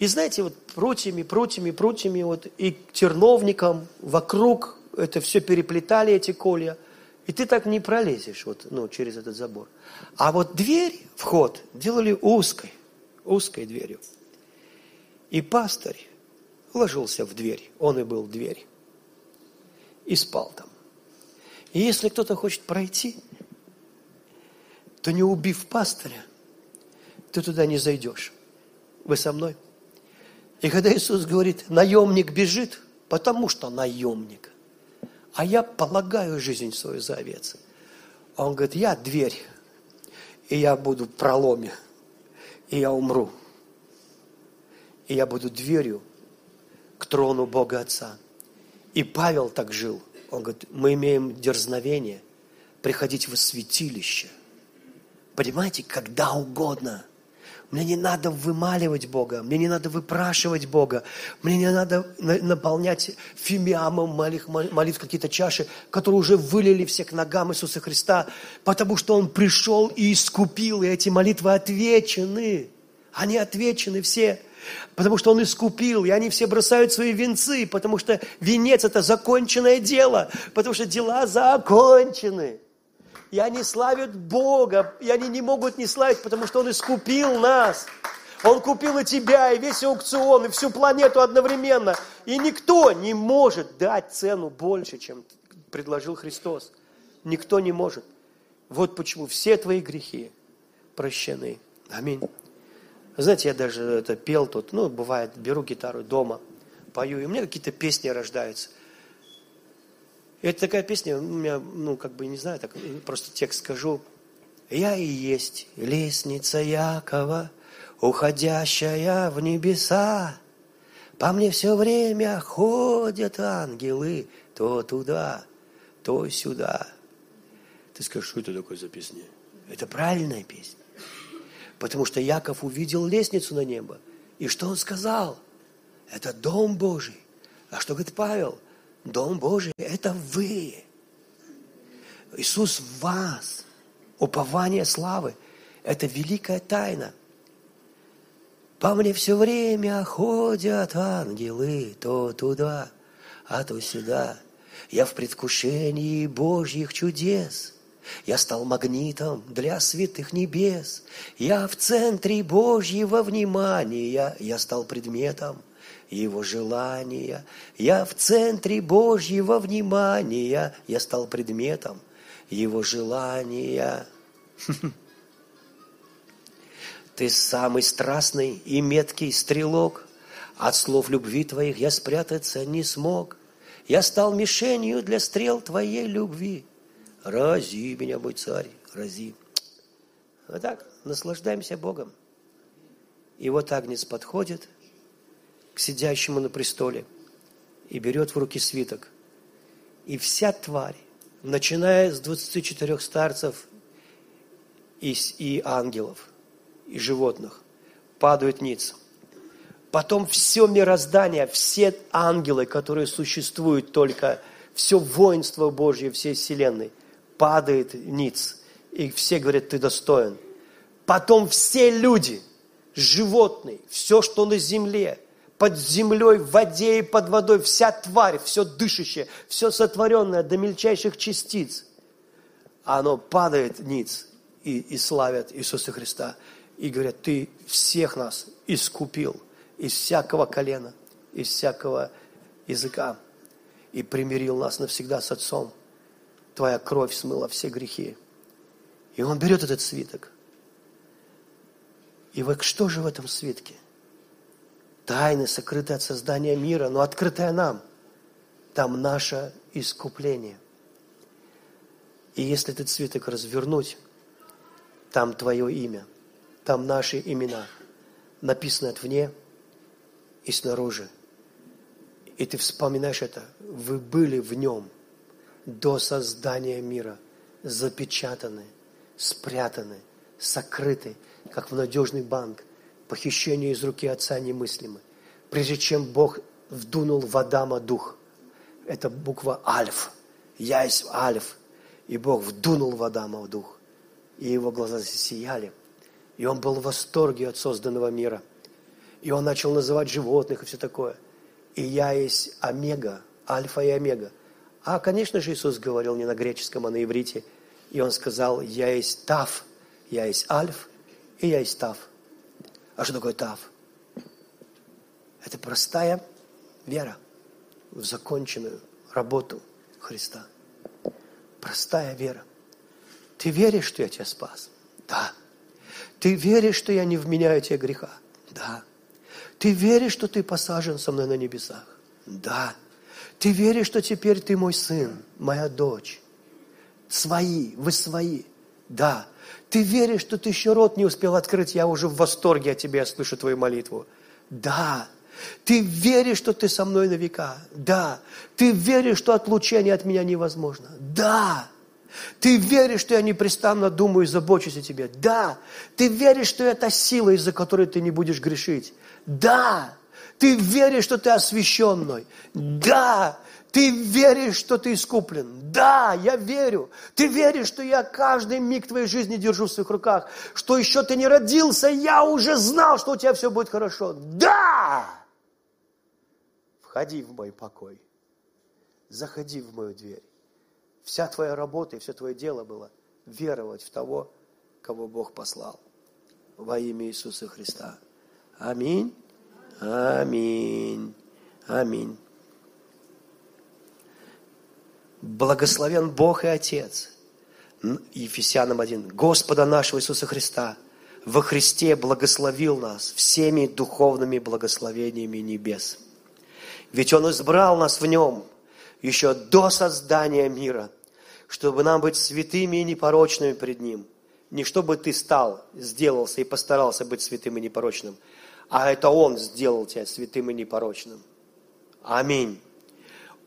И знаете, вот прутьями, прутьями, прутьями, вот и терновником вокруг это все переплетали, эти колья. И ты так не пролезешь вот, ну, через этот забор. А вот дверь, вход, делали узкой, узкой дверью. И пастырь ложился в дверь, он и был дверь, и спал там. И если кто-то хочет пройти, то не убив пастыря, ты туда не зайдешь. Вы со мной? И когда Иисус говорит, наемник бежит, потому что наемник, а я полагаю жизнь свою за овец. Он говорит, я дверь, и я буду в проломе, и я умру. И я буду дверью к трону Бога Отца. И Павел так жил. Он говорит, мы имеем дерзновение приходить в святилище. Понимаете, когда угодно – мне не надо вымаливать Бога, мне не надо выпрашивать Бога, мне не надо наполнять фимиамом молитв, какие-то чаши, которые уже вылили все к ногам Иисуса Христа, потому что Он пришел и искупил, и эти молитвы отвечены. Они отвечены все, потому что Он искупил, и они все бросают свои венцы, потому что венец – это законченное дело, потому что дела закончены и они славят Бога, и они не могут не славить, потому что Он искупил нас. Он купил и тебя, и весь аукцион, и всю планету одновременно. И никто не может дать цену больше, чем предложил Христос. Никто не может. Вот почему все твои грехи прощены. Аминь. Знаете, я даже это пел тут, ну, бывает, беру гитару дома, пою, и у меня какие-то песни рождаются. Это такая песня, у меня, ну, как бы, не знаю, так, просто текст скажу. «Я и есть лестница Якова, уходящая в небеса. По мне все время ходят ангелы, то туда, то сюда». Ты скажешь, что это такое за песня? Это правильная песня. Потому что Яков увидел лестницу на небо. И что он сказал? Это дом Божий. А что говорит Павел? – Дом Божий – это вы. Иисус в вас. Упование славы – это великая тайна. По мне все время ходят ангелы, то туда, а то сюда. Я в предвкушении Божьих чудес. Я стал магнитом для святых небес. Я в центре Божьего внимания. Я стал предметом его желания. Я в центре Божьего внимания, я стал предметом его желания. Ты самый страстный и меткий стрелок, от слов любви твоих я спрятаться не смог. Я стал мишенью для стрел твоей любви. Рази меня, мой царь, рази. Вот так, наслаждаемся Богом. И вот Агнец подходит – сидящему на престоле и берет в руки свиток. И вся тварь, начиная с 24 старцев и, и ангелов, и животных, падают ниц. Потом все мироздание, все ангелы, которые существуют только, все воинство Божье всей вселенной, падает ниц. И все говорят, ты достоин. Потом все люди, животные, все, что на земле – под землей, в воде и под водой, вся тварь, все дышащее, все сотворенное до мельчайших частиц, оно падает ниц и, и славят Иисуса Христа. И говорят, ты всех нас искупил из всякого колена, из всякого языка и примирил нас навсегда с Отцом. Твоя кровь смыла все грехи. И он берет этот свиток. И вот что же в этом свитке? Тайны, сокрытые от создания мира, но открытая нам. Там наше искупление. И если этот свиток развернуть, там твое имя, там наши имена, написаны отвне и снаружи. И ты вспоминаешь это, вы были в нем до создания мира, запечатаны, спрятаны, сокрыты, как в надежный банк, похищение из руки Отца немыслимо. Прежде чем Бог вдунул в Адама дух, Это буква Альф. Я есть Альф. И Бог вдунул в Адама дух. И его глаза засияли. И он был в восторге от созданного мира. И он начал называть животных и все такое. И я есть Омега, Альфа и Омега. А, конечно же, Иисус говорил не на греческом, а на иврите. И он сказал, я есть Тав, я есть Альф, и я есть Тав. А что такое Тав? Это простая вера в законченную работу Христа. Простая вера. Ты веришь, что я тебя спас? Да. Ты веришь, что я не вменяю тебе греха? Да. Ты веришь, что ты посажен со мной на небесах? Да. Ты веришь, что теперь ты мой сын, моя дочь? Свои, вы свои. Да. Ты веришь, что ты еще рот не успел открыть, я уже в восторге от тебя, я слышу твою молитву. Да. Ты веришь, что ты со мной на века? Да. Ты веришь, что отлучение от меня невозможно? Да. Ты веришь, что я непрестанно думаю и забочусь о тебе? Да. Ты веришь, что это сила, из-за которой ты не будешь грешить? Да. Ты веришь, что ты освященный? Да. Ты веришь, что ты искуплен? Да, я верю. Ты веришь, что я каждый миг твоей жизни держу в своих руках, что еще ты не родился, я уже знал, что у тебя все будет хорошо. Да! Входи в мой покой. Заходи в мою дверь. Вся твоя работа и все твое дело было веровать в того, кого Бог послал. Во имя Иисуса Христа. Аминь. Аминь. Аминь. Благословен Бог и Отец. Ефесянам 1. Господа нашего Иисуса Христа во Христе благословил нас всеми духовными благословениями небес. Ведь Он избрал нас в Нем еще до создания мира, чтобы нам быть святыми и непорочными пред Ним. Не чтобы ты стал, сделался и постарался быть святым и непорочным, а это Он сделал тебя святым и непорочным. Аминь.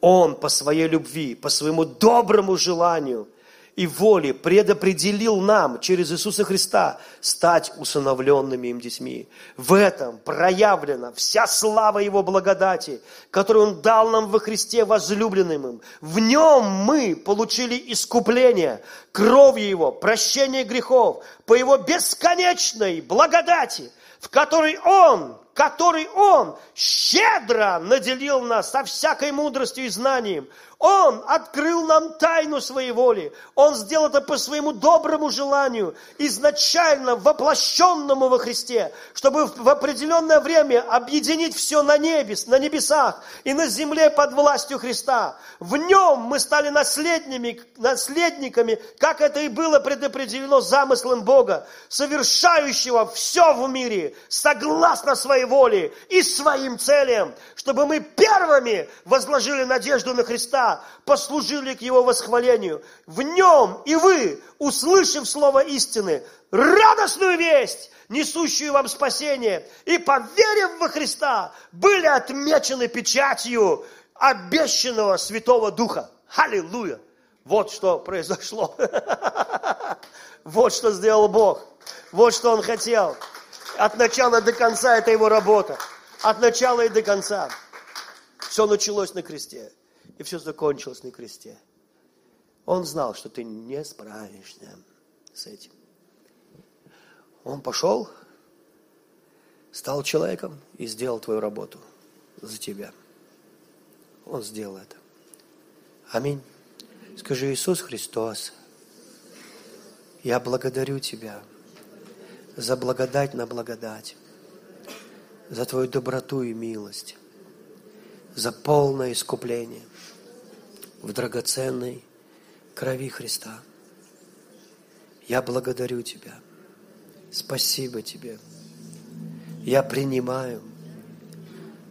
Он по своей любви, по своему доброму желанию и воле предопределил нам через Иисуса Христа стать усыновленными им детьми. В этом проявлена вся слава Его благодати, которую Он дал нам во Христе возлюбленным им. В Нем мы получили искупление, кровью Его, прощение грехов, по Его бесконечной благодати, в которой Он который Он щедро наделил нас со всякой мудростью и знанием, он открыл нам тайну своей воли. Он сделал это по своему доброму желанию, изначально воплощенному во Христе, чтобы в определенное время объединить все на небес, на небесах и на земле под властью Христа. В нем мы стали наследниками, наследниками, как это и было предопределено замыслом Бога, совершающего все в мире согласно своей воле и своим целям, чтобы мы первыми возложили надежду на Христа, послужили к Его восхвалению. В нем и вы, услышав слово истины, радостную весть, несущую вам спасение, и поверив во Христа, были отмечены печатью обещанного Святого Духа. Аллилуйя! Вот что произошло. Вот что сделал Бог. Вот что Он хотел. От начала до конца это Его работа. От начала и до конца. Все началось на кресте. И все закончилось на кресте. Он знал, что ты не справишься с этим. Он пошел, стал человеком и сделал твою работу за тебя. Он сделал это. Аминь. Скажи, Иисус Христос, я благодарю Тебя за благодать на благодать, за Твою доброту и милость, за полное искупление в драгоценной крови Христа. Я благодарю Тебя. Спасибо Тебе. Я принимаю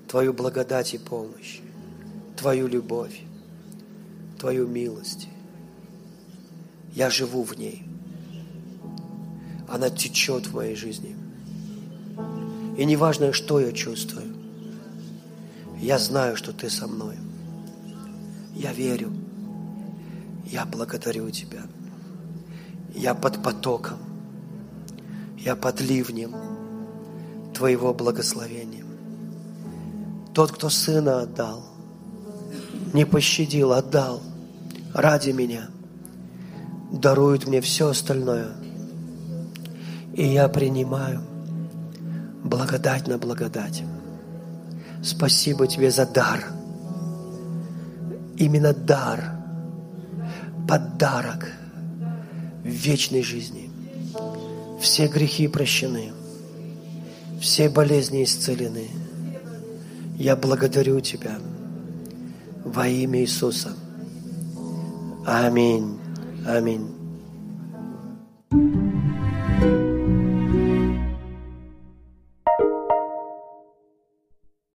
Твою благодать и помощь, Твою любовь, Твою милость. Я живу в ней. Она течет в моей жизни. И неважно, что я чувствую, я знаю, что Ты со мной – я верю. Я благодарю Тебя. Я под потоком. Я под ливнем Твоего благословения. Тот, кто Сына отдал, не пощадил, отдал ради меня, дарует мне все остальное. И я принимаю благодать на благодать. Спасибо тебе за дар. Именно дар, подарок вечной жизни. Все грехи прощены, все болезни исцелены. Я благодарю Тебя во имя Иисуса. Аминь. Аминь.